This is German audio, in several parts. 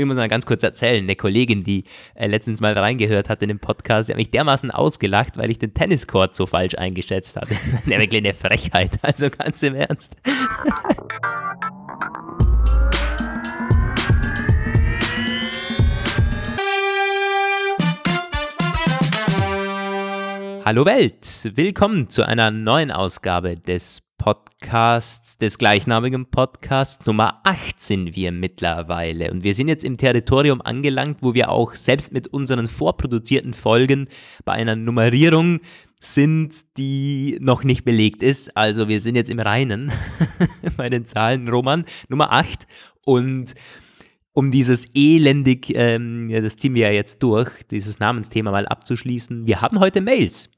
Ich muss mal ganz kurz erzählen, eine Kollegin, die äh, letztens mal reingehört hat in den Podcast, die hat mich dermaßen ausgelacht, weil ich den Tenniscourt so falsch eingeschätzt hatte. Das ist eine Frechheit, also ganz im Ernst. Hallo Welt, willkommen zu einer neuen Ausgabe des Podcasts, des gleichnamigen Podcasts. Nummer 8 sind wir mittlerweile und wir sind jetzt im Territorium angelangt, wo wir auch selbst mit unseren vorproduzierten Folgen bei einer Nummerierung sind, die noch nicht belegt ist. Also wir sind jetzt im Reinen bei den Zahlen. Roman, Nummer 8 und um dieses elendig, ähm, das ziehen wir ja jetzt durch, dieses Namensthema mal abzuschließen. Wir haben heute Mails.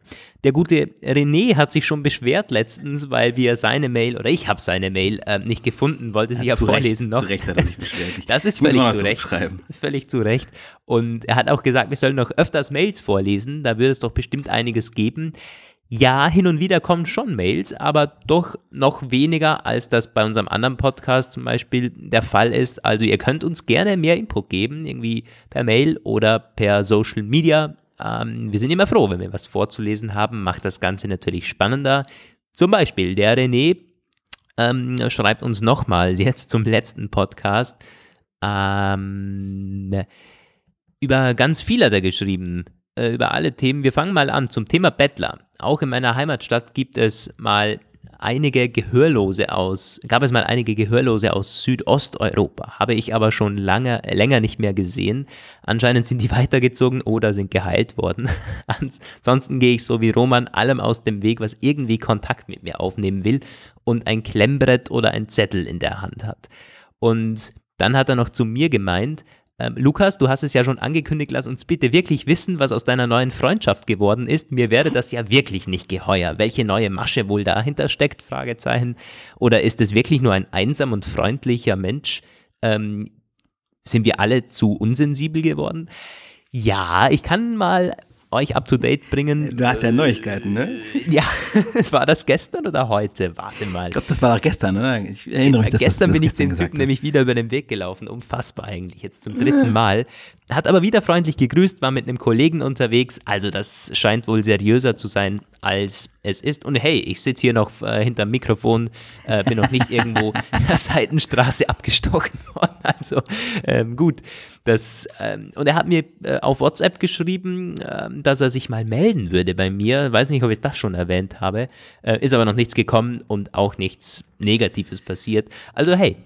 Der gute René hat sich schon beschwert letztens, weil wir seine Mail, oder ich habe seine Mail äh, nicht gefunden, wollte sie ja, ja vorlesen Recht, noch. Zu Recht hat er sich beschwert. das ist völlig zu Recht. Völlig zu Recht. Und er hat auch gesagt, wir sollen noch öfters Mails vorlesen, da würde es doch bestimmt einiges geben. Ja, hin und wieder kommen schon Mails, aber doch noch weniger, als das bei unserem anderen Podcast zum Beispiel der Fall ist. Also ihr könnt uns gerne mehr Input geben, irgendwie per Mail oder per Social Media. Ähm, wir sind immer froh, wenn wir was vorzulesen haben, macht das Ganze natürlich spannender. Zum Beispiel der René ähm, schreibt uns nochmal jetzt zum letzten Podcast. Ähm, über ganz viel hat er geschrieben äh, über alle Themen. Wir fangen mal an zum Thema Bettler. Auch in meiner Heimatstadt gibt es mal einige Gehörlose aus, gab es mal einige Gehörlose aus Südosteuropa, habe ich aber schon lange, länger nicht mehr gesehen. Anscheinend sind die weitergezogen oder sind geheilt worden. Ansonsten gehe ich so wie Roman allem aus dem Weg, was irgendwie Kontakt mit mir aufnehmen will und ein Klemmbrett oder ein Zettel in der Hand hat. Und dann hat er noch zu mir gemeint, ähm, Lukas, du hast es ja schon angekündigt, lass uns bitte wirklich wissen, was aus deiner neuen Freundschaft geworden ist. Mir wäre das ja wirklich nicht geheuer. Welche neue Masche wohl dahinter steckt? Fragezeichen. Oder ist es wirklich nur ein einsam und freundlicher Mensch? Ähm, sind wir alle zu unsensibel geworden? Ja, ich kann mal euch up to date bringen. Du hast ja Neuigkeiten, ne? Ja, war das gestern oder heute? Warte mal. Ich glaube, das war gestern, ne? Ich erinnere mich, dass Gestern das, bin ich den Typen nämlich wieder über den Weg gelaufen. Unfassbar eigentlich, jetzt zum dritten Mal. Hat aber wieder freundlich gegrüßt, war mit einem Kollegen unterwegs. Also das scheint wohl seriöser zu sein, als es ist. Und hey, ich sitze hier noch äh, hinterm Mikrofon, äh, bin noch nicht irgendwo in der Seitenstraße abgestochen worden. Also ähm, gut. Das, ähm, und er hat mir äh, auf WhatsApp geschrieben, ähm, dass er sich mal melden würde bei mir. Weiß nicht, ob ich das schon erwähnt habe. Äh, ist aber noch nichts gekommen und auch nichts Negatives passiert. Also hey,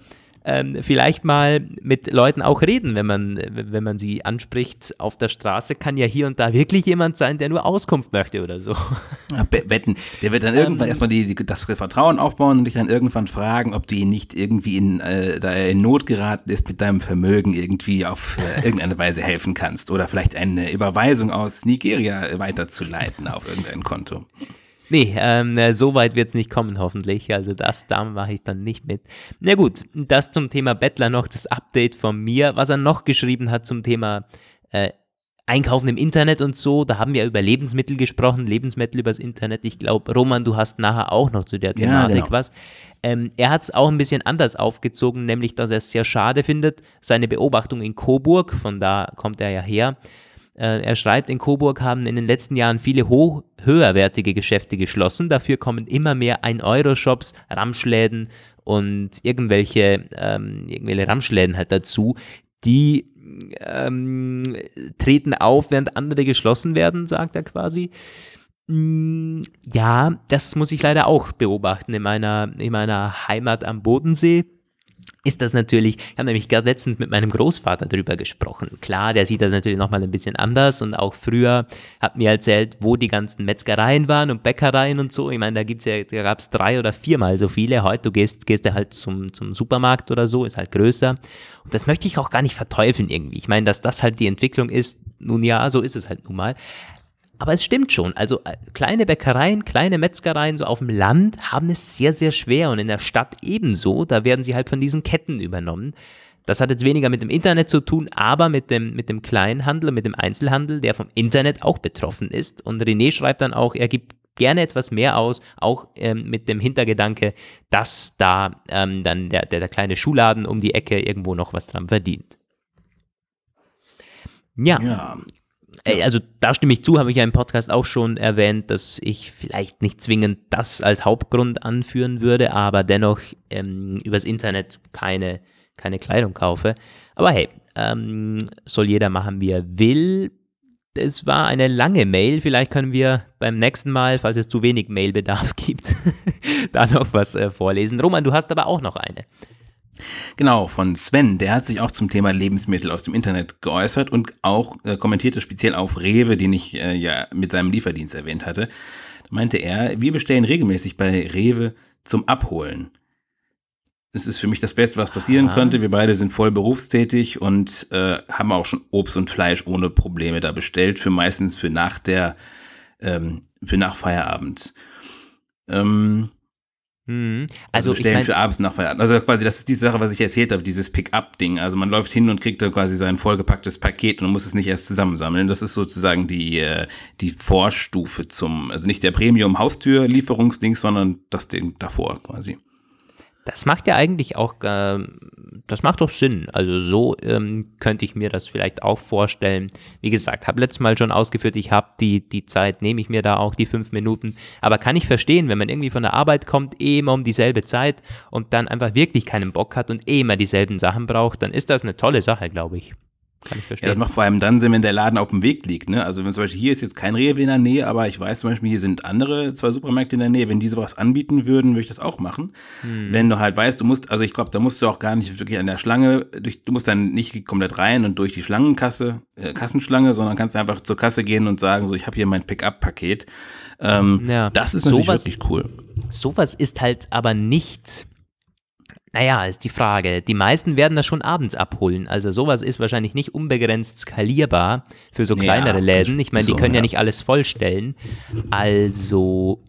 ähm, vielleicht mal mit Leuten auch reden, wenn man, wenn man sie anspricht auf der Straße, kann ja hier und da wirklich jemand sein, der nur Auskunft möchte oder so. Ja, wetten, der wird dann irgendwann ähm, erstmal die, die, das Vertrauen aufbauen und dich dann irgendwann fragen, ob du ihn nicht irgendwie in, äh, da er in Not geraten ist, mit deinem Vermögen irgendwie auf äh, irgendeine Weise helfen kannst oder vielleicht eine Überweisung aus Nigeria weiterzuleiten auf irgendein Konto. Nee, ähm, äh, so weit wird es nicht kommen, hoffentlich. Also das, da mache ich dann nicht mit. Na gut, das zum Thema Bettler noch, das Update von mir. Was er noch geschrieben hat zum Thema äh, Einkaufen im Internet und so, da haben wir über Lebensmittel gesprochen, Lebensmittel übers Internet. Ich glaube, Roman, du hast nachher auch noch zu der Thematik ja, genau. was. Ähm, er hat es auch ein bisschen anders aufgezogen, nämlich, dass er es sehr schade findet, seine Beobachtung in Coburg, von da kommt er ja her, er schreibt, in Coburg haben in den letzten Jahren viele hoch, höherwertige Geschäfte geschlossen. Dafür kommen immer mehr 1-Euro-Shops, Ramschläden und irgendwelche, ähm, irgendwelche Ramschläden halt dazu, die ähm, treten auf, während andere geschlossen werden, sagt er quasi. Mm, ja, das muss ich leider auch beobachten in meiner, in meiner Heimat am Bodensee ist das natürlich, ich habe nämlich gerade letztens mit meinem Großvater darüber gesprochen. Klar, der sieht das natürlich nochmal ein bisschen anders und auch früher hat mir erzählt, wo die ganzen Metzgereien waren und Bäckereien und so. Ich meine, da gibt's ja, da gab es drei oder viermal so viele. Heute, du gehst, gehst ja halt zum, zum Supermarkt oder so, ist halt größer. Und das möchte ich auch gar nicht verteufeln irgendwie. Ich meine, dass das halt die Entwicklung ist, nun ja, so ist es halt nun mal. Aber es stimmt schon. Also äh, kleine Bäckereien, kleine Metzgereien so auf dem Land haben es sehr, sehr schwer und in der Stadt ebenso. Da werden sie halt von diesen Ketten übernommen. Das hat jetzt weniger mit dem Internet zu tun, aber mit dem, mit dem Kleinhandel, mit dem Einzelhandel, der vom Internet auch betroffen ist. Und René schreibt dann auch, er gibt gerne etwas mehr aus, auch ähm, mit dem Hintergedanke, dass da ähm, dann der, der, der kleine Schuhladen um die Ecke irgendwo noch was dran verdient. Ja. ja. Also da stimme ich zu, habe ich ja im Podcast auch schon erwähnt, dass ich vielleicht nicht zwingend das als Hauptgrund anführen würde, aber dennoch ähm, übers Internet keine, keine Kleidung kaufe. Aber hey, ähm, soll jeder machen, wie er will. Es war eine lange Mail. Vielleicht können wir beim nächsten Mal, falls es zu wenig Mailbedarf gibt, da noch was äh, vorlesen. Roman, du hast aber auch noch eine. Genau, von Sven, der hat sich auch zum Thema Lebensmittel aus dem Internet geäußert und auch äh, kommentierte speziell auf Rewe, den ich äh, ja mit seinem Lieferdienst erwähnt hatte. Da meinte er, wir bestellen regelmäßig bei Rewe zum Abholen. Es ist für mich das Beste, was passieren Aha. könnte. Wir beide sind voll berufstätig und äh, haben auch schon Obst und Fleisch ohne Probleme da bestellt, für meistens für nach der, ähm, für nach Feierabend. Ähm, Mhm. Also, also bestellen ich mein, für abends nach Feierabend. Also quasi, das ist die Sache, was ich erzählt habe, dieses Pick-up-Ding. Also man läuft hin und kriegt dann quasi sein vollgepacktes Paket und muss es nicht erst zusammensammeln. Das ist sozusagen die, äh, die Vorstufe zum, also nicht der Premium-Haustür-Lieferungsding, sondern das Ding davor quasi. Das macht ja eigentlich auch, äh, das macht doch Sinn. Also so ähm, könnte ich mir das vielleicht auch vorstellen. Wie gesagt, habe letztes Mal schon ausgeführt, ich habe die, die Zeit, nehme ich mir da auch die fünf Minuten. Aber kann ich verstehen, wenn man irgendwie von der Arbeit kommt, eh immer um dieselbe Zeit und dann einfach wirklich keinen Bock hat und eh immer dieselben Sachen braucht, dann ist das eine tolle Sache, glaube ich. Kann ich verstehen. Ja, das macht vor allem dann Sinn, wenn der Laden auf dem Weg liegt. Ne? Also wenn zum Beispiel hier ist jetzt kein Rewe in der Nähe, aber ich weiß zum Beispiel, hier sind andere zwei Supermärkte in der Nähe. Wenn die sowas anbieten würden, würde ich das auch machen. Hm. Wenn du halt weißt, du musst, also ich glaube, da musst du auch gar nicht wirklich an der Schlange, durch, du musst dann nicht komplett rein und durch die Schlangenkasse, äh, Kassenschlange, sondern kannst einfach zur Kasse gehen und sagen, so ich habe hier mein Pickup-Paket. Ähm, ja. Das ist natürlich sowas, wirklich cool. Sowas ist halt aber nicht naja, ist die Frage. Die meisten werden das schon abends abholen. Also sowas ist wahrscheinlich nicht unbegrenzt skalierbar für so kleinere ja, Läden. Ich meine, die können ja, ja nicht alles vollstellen. Also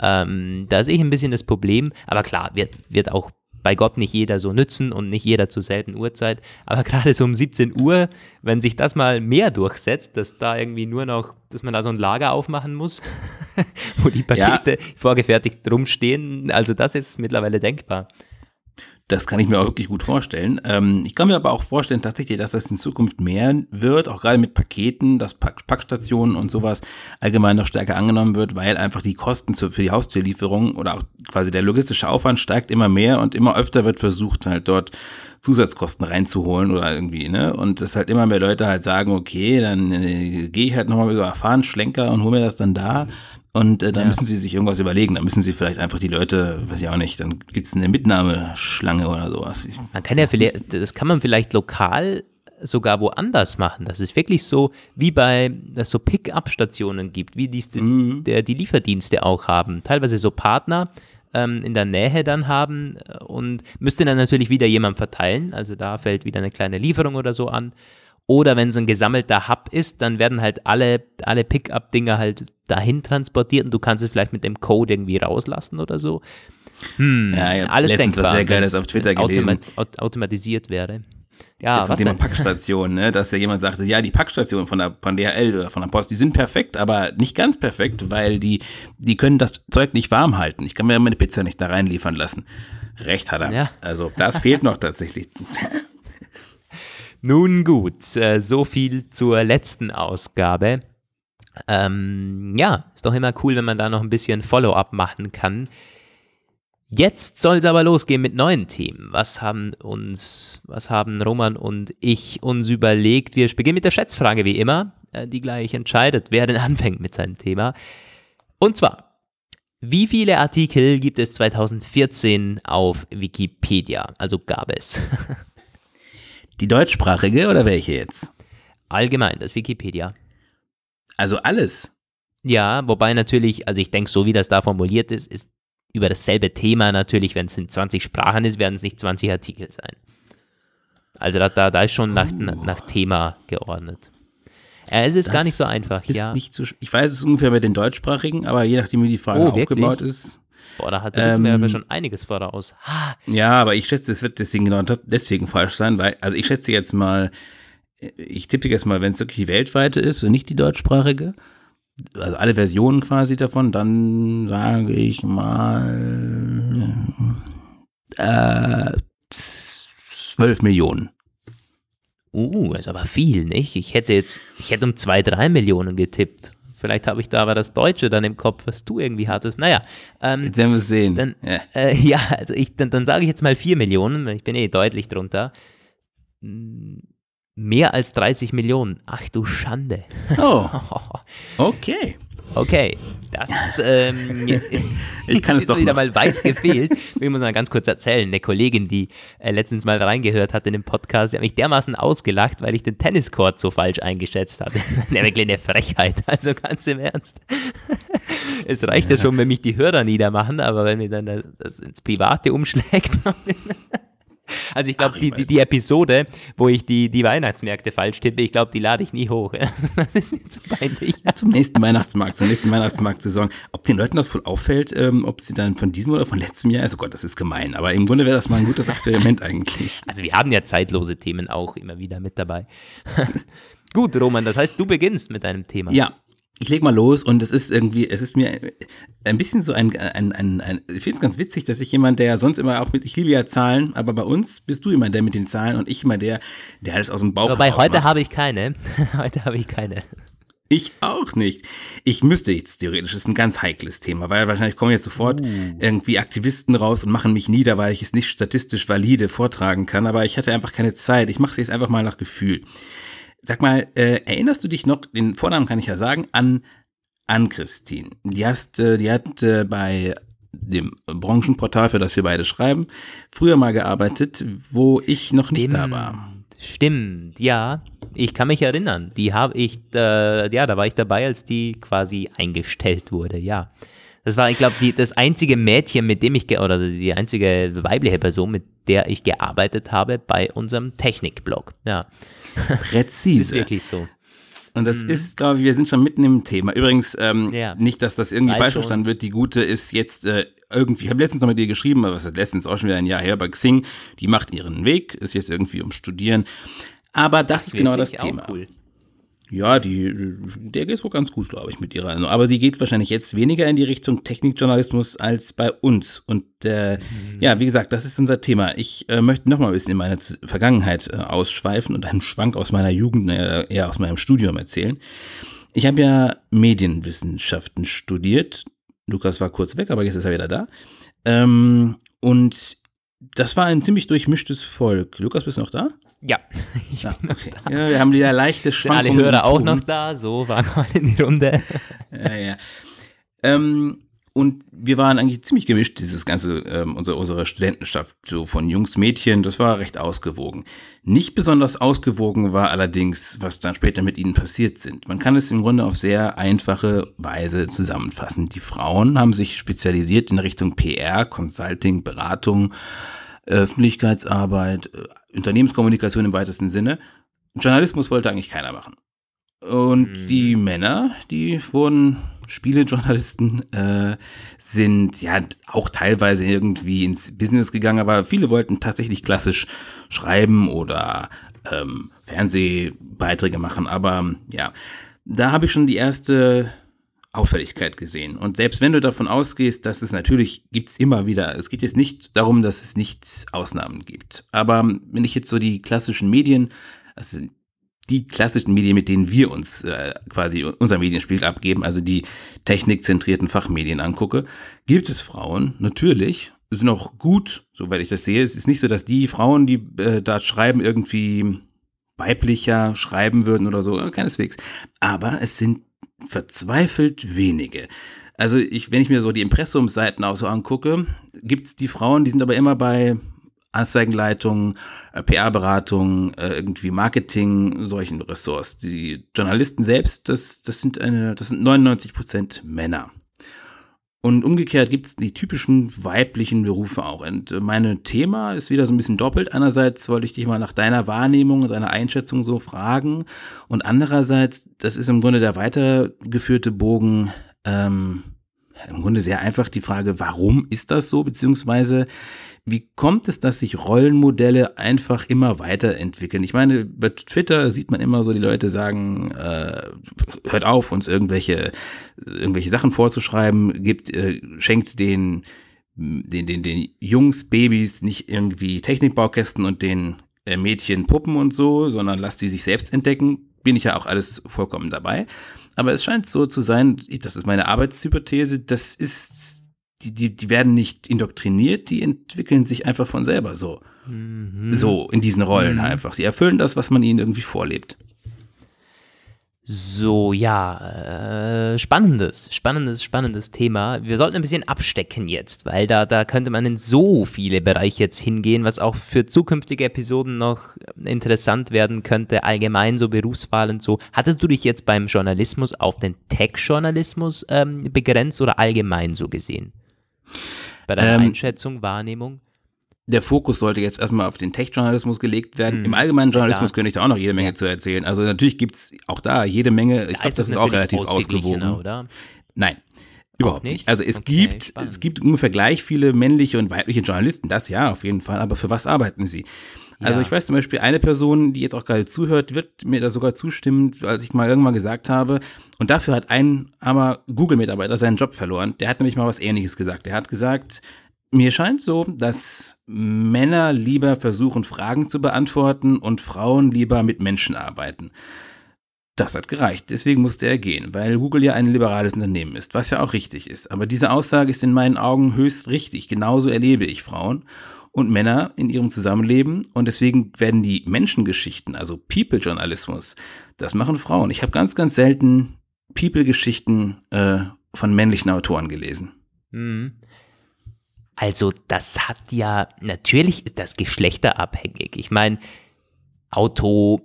ähm, da sehe ich ein bisschen das Problem. Aber klar, wird, wird auch bei Gott nicht jeder so nützen und nicht jeder zur selben Uhrzeit. Aber gerade so um 17 Uhr, wenn sich das mal mehr durchsetzt, dass da irgendwie nur noch, dass man da so ein Lager aufmachen muss, wo die Pakete ja. vorgefertigt rumstehen, also das ist mittlerweile denkbar. Das kann ich mir auch wirklich gut vorstellen. Ähm, ich kann mir aber auch vorstellen tatsächlich, dass das in Zukunft mehr wird, auch gerade mit Paketen, dass Pack Packstationen und sowas allgemein noch stärker angenommen wird, weil einfach die Kosten für die Haustürlieferung oder auch quasi der logistische Aufwand steigt immer mehr und immer öfter wird versucht, halt dort Zusatzkosten reinzuholen oder irgendwie, ne? Und dass halt immer mehr Leute halt sagen, okay, dann äh, gehe ich halt nochmal über erfahren Schlenker und hole mir das dann da. Und äh, dann ja. müssen sie sich irgendwas überlegen. Dann müssen sie vielleicht einfach die Leute, weiß ich auch nicht, dann gibt es eine Mitnahmeschlange oder sowas. Man kann ja vielleicht, das kann man vielleicht lokal sogar woanders machen. Das ist wirklich so, wie bei, dass es so Pick-up-Stationen gibt, wie dies mhm. der, die Lieferdienste auch haben. Teilweise so Partner ähm, in der Nähe dann haben und müsste dann natürlich wieder jemand verteilen. Also da fällt wieder eine kleine Lieferung oder so an. Oder wenn es ein gesammelter Hub ist, dann werden halt alle, alle Pickup-Dinger halt dahin transportiert und du kannst es vielleicht mit dem Code irgendwie rauslassen oder so. Hm, ja, ja, alles denkbar. Was sehr Geiles auf Twitter gelesen. Automat automatisiert wäre. Ja, Jetzt was Thema Packstation, ne, dass ja jemand sagte, ja, die Packstation von der, von DHL oder von der Post, die sind perfekt, aber nicht ganz perfekt, weil die, die können das Zeug nicht warm halten. Ich kann mir meine Pizza nicht da reinliefern lassen. Recht hat er. Ja. Also das fehlt noch tatsächlich. Nun gut, äh, so viel zur letzten Ausgabe. Ähm, ja, ist doch immer cool, wenn man da noch ein bisschen Follow-up machen kann. Jetzt soll es aber losgehen mit neuen Themen. Was haben uns, was haben Roman und ich uns überlegt? Wir beginnen mit der Schätzfrage wie immer, äh, die gleich entscheidet, wer denn anfängt mit seinem Thema. Und zwar, wie viele Artikel gibt es 2014 auf Wikipedia? Also gab es. Die deutschsprachige oder welche jetzt? Allgemein, das Wikipedia. Also alles. Ja, wobei natürlich, also ich denke, so wie das da formuliert ist, ist über dasselbe Thema natürlich, wenn es in 20 Sprachen ist, werden es nicht 20 Artikel sein. Also da, da, da ist schon nach, uh. nach Thema geordnet. Äh, es ist das gar nicht so einfach, ja. So, ich weiß es ungefähr bei den deutschsprachigen, aber je nachdem, wie die Frage oh, aufgebaut ist. Boah, da hat ähm, wir schon einiges voraus. Ha. Ja, aber ich schätze, es wird deswegen genau deswegen falsch sein, weil, also ich schätze jetzt mal, ich tippe jetzt mal, wenn es wirklich die weltweite ist und nicht die deutschsprachige, also alle Versionen quasi davon, dann sage ich mal äh, 12 Millionen. Uh, ist aber viel, nicht? Ich hätte jetzt, ich hätte um zwei, drei Millionen getippt. Vielleicht habe ich da aber das Deutsche dann im Kopf, was du irgendwie hattest. Naja. Ähm, jetzt werden wir es sehen. Dann, ja. Äh, ja, also ich, dann, dann sage ich jetzt mal vier Millionen, ich bin eh deutlich drunter. Mehr als 30 Millionen. Ach du Schande. Oh. Okay. Okay, das ähm, ich kann es doch wieder noch. mal weit gefehlt. Ich muss mal ganz kurz erzählen. Eine Kollegin, die äh, letztens mal reingehört hat in den Podcast, die hat mich dermaßen ausgelacht, weil ich den Tenniscourt so falsch eingeschätzt hatte. eine wirklich eine Frechheit, also ganz im Ernst. es reicht ja schon, wenn mich die Hörer niedermachen, aber wenn mir dann das ins Private umschlägt. Also ich glaube, die, die, die, Episode, wo ich die, die Weihnachtsmärkte falsch tippe, ich glaube, die lade ich nie hoch. Das ist mir zu peinlich. Zum nächsten Weihnachtsmarkt, zur nächsten Weihnachtsmarktsaison. Ob den Leuten das wohl auffällt, ähm, ob sie dann von diesem oder von letztem Jahr oh Gott, das ist gemein. Aber im Grunde wäre das mal ein gutes Experiment eigentlich. Also wir haben ja zeitlose Themen auch immer wieder mit dabei. Gut, Roman, das heißt, du beginnst mit deinem Thema. Ja, ich leg mal los und es ist irgendwie, es ist mir ein bisschen so ein, ein, ein, ein ich finde es ganz witzig, dass ich jemand, der sonst immer auch mit, ich liebe ja Zahlen, aber bei uns bist du immer der mit den Zahlen und ich immer der, der alles aus dem Bauch Wobei heute habe ich keine, heute habe ich keine. Ich auch nicht. Ich müsste jetzt theoretisch, das ist ein ganz heikles Thema, weil wahrscheinlich kommen jetzt sofort uh. irgendwie Aktivisten raus und machen mich nieder, weil ich es nicht statistisch valide vortragen kann, aber ich hatte einfach keine Zeit. Ich mache es jetzt einfach mal nach Gefühl. Sag mal, äh, erinnerst du dich noch, den Vornamen kann ich ja sagen, an an Christine. Die, hast, äh, die hat äh, bei dem Branchenportal, für das wir beide schreiben, früher mal gearbeitet, wo ich noch nicht Stimmt. da war. Stimmt, ja. Ich kann mich erinnern. Die habe ich, äh, ja, da war ich dabei, als die quasi eingestellt wurde, ja. Das war, ich glaube, das einzige Mädchen, mit dem ich, oder die einzige weibliche Person, mit der ich gearbeitet habe bei unserem Technikblog, ja. Präzise. das ist wirklich so. Und das mhm. ist, glaube ich, wir sind schon mitten im Thema. Übrigens, ähm, ja. nicht, dass das irgendwie Weiß falsch verstanden wird. Die Gute ist jetzt äh, irgendwie, ich habe letztens noch mit ihr geschrieben, aber was ist letztens auch schon wieder ein Jahr her bei Xing. Die macht ihren Weg, ist jetzt irgendwie um Studieren. Aber das, das ist genau das Thema. Cool. Ja, die, der geht wohl ganz gut, glaube ich, mit ihrer. Aber sie geht wahrscheinlich jetzt weniger in die Richtung Technikjournalismus als bei uns. Und äh, mhm. ja, wie gesagt, das ist unser Thema. Ich äh, möchte noch mal ein bisschen in meine Vergangenheit äh, ausschweifen und einen Schwank aus meiner Jugend, äh, eher aus meinem Studium erzählen. Ich habe ja Medienwissenschaften studiert. Lukas war kurz weg, aber jetzt ist er wieder da. Ähm, und das war ein ziemlich durchmischtes Volk. Lukas, bist du noch da? Ja, ich bin okay. da. Ja, wir haben wieder leichte Schwankungen. Sind alle Hörer auch noch da? So, waren wir in die Runde. Ja, ja. Ähm, und wir waren eigentlich ziemlich gemischt, dieses ganze, ähm, unsere, unsere Studentenschaft, so von Jungs, Mädchen, das war recht ausgewogen. Nicht besonders ausgewogen war allerdings, was dann später mit ihnen passiert sind. Man kann es im Grunde auf sehr einfache Weise zusammenfassen. Die Frauen haben sich spezialisiert in Richtung PR, Consulting, Beratung, Öffentlichkeitsarbeit, äh, Unternehmenskommunikation im weitesten Sinne. Journalismus wollte eigentlich keiner machen. Und mhm. die Männer, die wurden Spielejournalisten, äh, sind ja auch teilweise irgendwie ins Business gegangen, aber viele wollten tatsächlich klassisch schreiben oder ähm, Fernsehbeiträge machen. Aber ja, da habe ich schon die erste Auffälligkeit gesehen. Und selbst wenn du davon ausgehst, dass es natürlich gibt's immer wieder, es geht jetzt nicht darum, dass es nicht Ausnahmen gibt. Aber wenn ich jetzt so die klassischen Medien, also die klassischen Medien, mit denen wir uns äh, quasi unser Medienspiel abgeben, also die technikzentrierten Fachmedien angucke, gibt es Frauen, natürlich, sind auch gut, soweit ich das sehe. Es ist nicht so, dass die Frauen, die äh, da schreiben, irgendwie weiblicher schreiben würden oder so, keineswegs. Aber es sind verzweifelt wenige. Also ich, wenn ich mir so die Impressumsseiten auch so angucke, gibt es die Frauen, die sind aber immer bei Anzeigenleitung, äh, PR-Beratung, äh, irgendwie Marketing, solchen Ressorts. Die Journalisten selbst, das, das sind eine, das sind 99 Prozent Männer. Und umgekehrt gibt es die typischen weiblichen Berufe auch. Und äh, mein Thema ist wieder so ein bisschen doppelt. Einerseits wollte ich dich mal nach deiner Wahrnehmung und deiner Einschätzung so fragen. Und andererseits, das ist im Grunde der weitergeführte Bogen, ähm, im Grunde sehr einfach die Frage, warum ist das so? Beziehungsweise, wie kommt es, dass sich Rollenmodelle einfach immer weiterentwickeln? Ich meine, bei Twitter sieht man immer so, die Leute sagen, äh, hört auf, uns irgendwelche, irgendwelche Sachen vorzuschreiben, gibt, äh, schenkt den, den, den, den Jungs, Babys nicht irgendwie Technikbaukästen und den äh, Mädchen, Puppen und so, sondern lasst sie sich selbst entdecken, bin ich ja auch alles vollkommen dabei. Aber es scheint so zu sein, das ist meine Arbeitshypothese, das ist, die, die, die werden nicht indoktriniert, die entwickeln sich einfach von selber so. Mhm. So, in diesen Rollen mhm. einfach. Sie erfüllen das, was man ihnen irgendwie vorlebt. So, ja, äh, spannendes, spannendes, spannendes Thema. Wir sollten ein bisschen abstecken jetzt, weil da, da könnte man in so viele Bereiche jetzt hingehen, was auch für zukünftige Episoden noch interessant werden könnte, allgemein so Berufswahl und so. Hattest du dich jetzt beim Journalismus auf den Tech-Journalismus ähm, begrenzt oder allgemein so gesehen? Bei deiner ähm, Einschätzung, Wahrnehmung? der Fokus sollte jetzt erstmal auf den Tech-Journalismus gelegt werden. Mhm. Im allgemeinen Journalismus Klar. könnte ich da auch noch jede Menge ja. zu erzählen. Also natürlich gibt's auch da jede Menge, ich glaube, das ist auch relativ ausgewogen. Oder? Nenicht? Überhaupt nicht. Also es okay, gibt, spannend. es gibt ungefähr gleich viele männliche und weibliche Journalisten, das ja, auf jeden Fall, aber für was arbeiten sie? Also ja. ich weiß zum Beispiel, eine Person, die jetzt auch gerade zuhört, wird mir da sogar zustimmen, als ich mal irgendwann gesagt habe, und dafür hat ein armer Google-Mitarbeiter seinen Job verloren. Der hat nämlich mal was ähnliches gesagt. Der hat gesagt, mir scheint so, dass Männer lieber versuchen, Fragen zu beantworten und Frauen lieber mit Menschen arbeiten. Das hat gereicht, deswegen musste er gehen, weil Google ja ein liberales Unternehmen ist, was ja auch richtig ist. Aber diese Aussage ist in meinen Augen höchst richtig. Genauso erlebe ich Frauen und Männer in ihrem Zusammenleben und deswegen werden die Menschengeschichten, also People-Journalismus, das machen Frauen. Ich habe ganz, ganz selten People-Geschichten äh, von männlichen Autoren gelesen. Mhm. Also das hat ja, natürlich ist das geschlechterabhängig. Ich meine, Auto,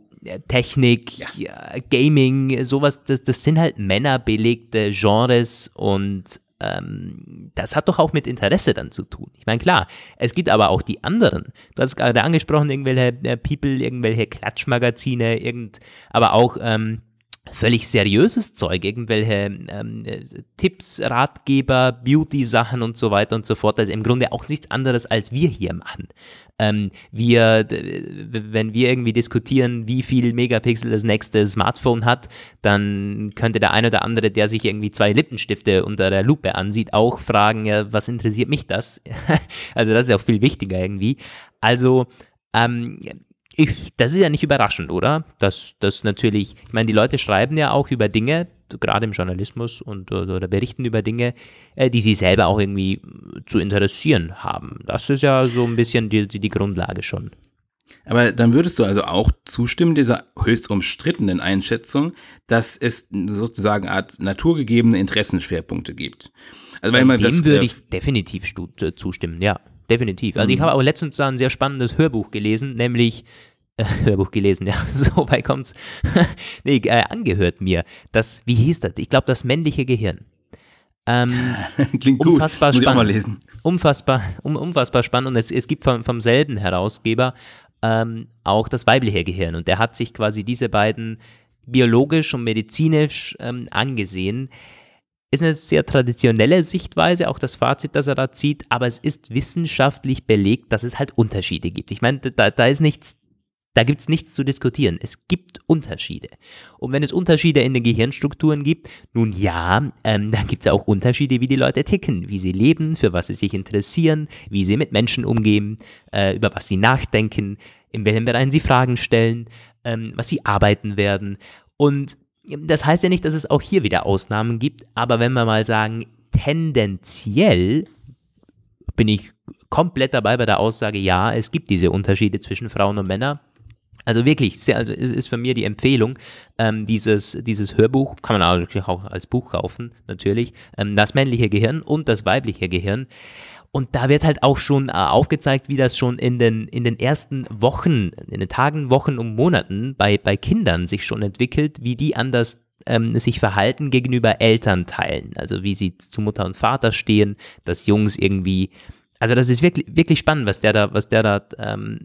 Technik, ja. Gaming, sowas, das, das sind halt männerbelegte Genres und ähm, das hat doch auch mit Interesse dann zu tun. Ich meine, klar, es gibt aber auch die anderen. Du hast gerade angesprochen, irgendwelche äh, People, irgendwelche Klatschmagazine, irgend, aber auch ähm, völlig seriöses Zeug, irgendwelche ähm, Tipps, Ratgeber, Beauty-Sachen und so weiter und so fort. Das ist im Grunde auch nichts anderes, als wir hier machen. Ähm, wir, wenn wir irgendwie diskutieren, wie viel Megapixel das nächste Smartphone hat, dann könnte der eine oder andere, der sich irgendwie zwei Lippenstifte unter der Lupe ansieht, auch fragen, ja, was interessiert mich das? also das ist auch viel wichtiger irgendwie. Also ähm, ich, das ist ja nicht überraschend, oder? Dass das natürlich, ich meine, die Leute schreiben ja auch über Dinge, gerade im Journalismus und oder berichten über Dinge, äh, die sie selber auch irgendwie zu interessieren haben. Das ist ja so ein bisschen die, die, die Grundlage schon. Aber dann würdest du also auch zustimmen dieser höchst umstrittenen Einschätzung, dass es sozusagen eine Art naturgegebene Interessenschwerpunkte gibt. Also wenn man Dem das, würde ich definitiv zustimmen, ja, definitiv. Also ich mhm. habe auch letztens ein sehr spannendes Hörbuch gelesen, nämlich Hörbuch gelesen, ja, so weit kommt's. nee, äh, angehört mir. Das, wie hieß das? Ich glaube, das männliche Gehirn. Ähm, Klingt gut, muss spannend. ich auch mal lesen. Unfassbar, um, unfassbar spannend und es, es gibt vom, vom selben Herausgeber ähm, auch das weibliche Gehirn und der hat sich quasi diese beiden biologisch und medizinisch ähm, angesehen. Ist eine sehr traditionelle Sichtweise, auch das Fazit, das er da zieht, aber es ist wissenschaftlich belegt, dass es halt Unterschiede gibt. Ich meine, da, da ist nichts da gibt es nichts zu diskutieren. Es gibt Unterschiede. Und wenn es Unterschiede in den Gehirnstrukturen gibt, nun ja, ähm, dann gibt es auch Unterschiede, wie die Leute ticken, wie sie leben, für was sie sich interessieren, wie sie mit Menschen umgehen, äh, über was sie nachdenken, in welchen Bereichen sie Fragen stellen, ähm, was sie arbeiten werden. Und das heißt ja nicht, dass es auch hier wieder Ausnahmen gibt, aber wenn wir mal sagen, tendenziell bin ich komplett dabei bei der Aussage, ja, es gibt diese Unterschiede zwischen Frauen und Männern. Also wirklich, sehr, also ist, ist für mir die Empfehlung, ähm, dieses, dieses Hörbuch, kann man auch als Buch kaufen, natürlich, ähm, das männliche Gehirn und das weibliche Gehirn. Und da wird halt auch schon äh, aufgezeigt, wie das schon in den, in den ersten Wochen, in den Tagen, Wochen und Monaten bei, bei Kindern sich schon entwickelt, wie die anders ähm, sich verhalten gegenüber Elternteilen. Also wie sie zu Mutter und Vater stehen, dass Jungs irgendwie also das ist wirklich, wirklich spannend, was der da, was der da ähm,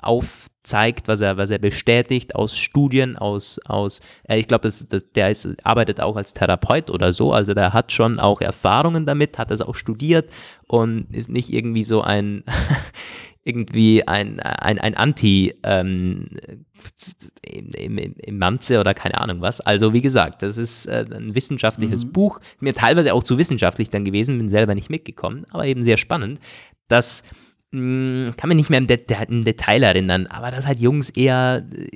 aufzeigt, was er, was er bestätigt aus Studien, aus, aus, äh, ich glaube, das, das, der ist, arbeitet auch als Therapeut oder so, also der hat schon auch Erfahrungen damit, hat das auch studiert und ist nicht irgendwie so ein irgendwie ein, ein, ein Anti ähm, im, im, im Manze oder keine Ahnung was. Also wie gesagt, das ist äh, ein wissenschaftliches mhm. Buch, mir teilweise auch zu wissenschaftlich dann gewesen, bin selber nicht mitgekommen, aber eben sehr spannend, dass mh, kann mich nicht mehr im, Det im, Detail erinnern, aber dass halt Jungs eher äh,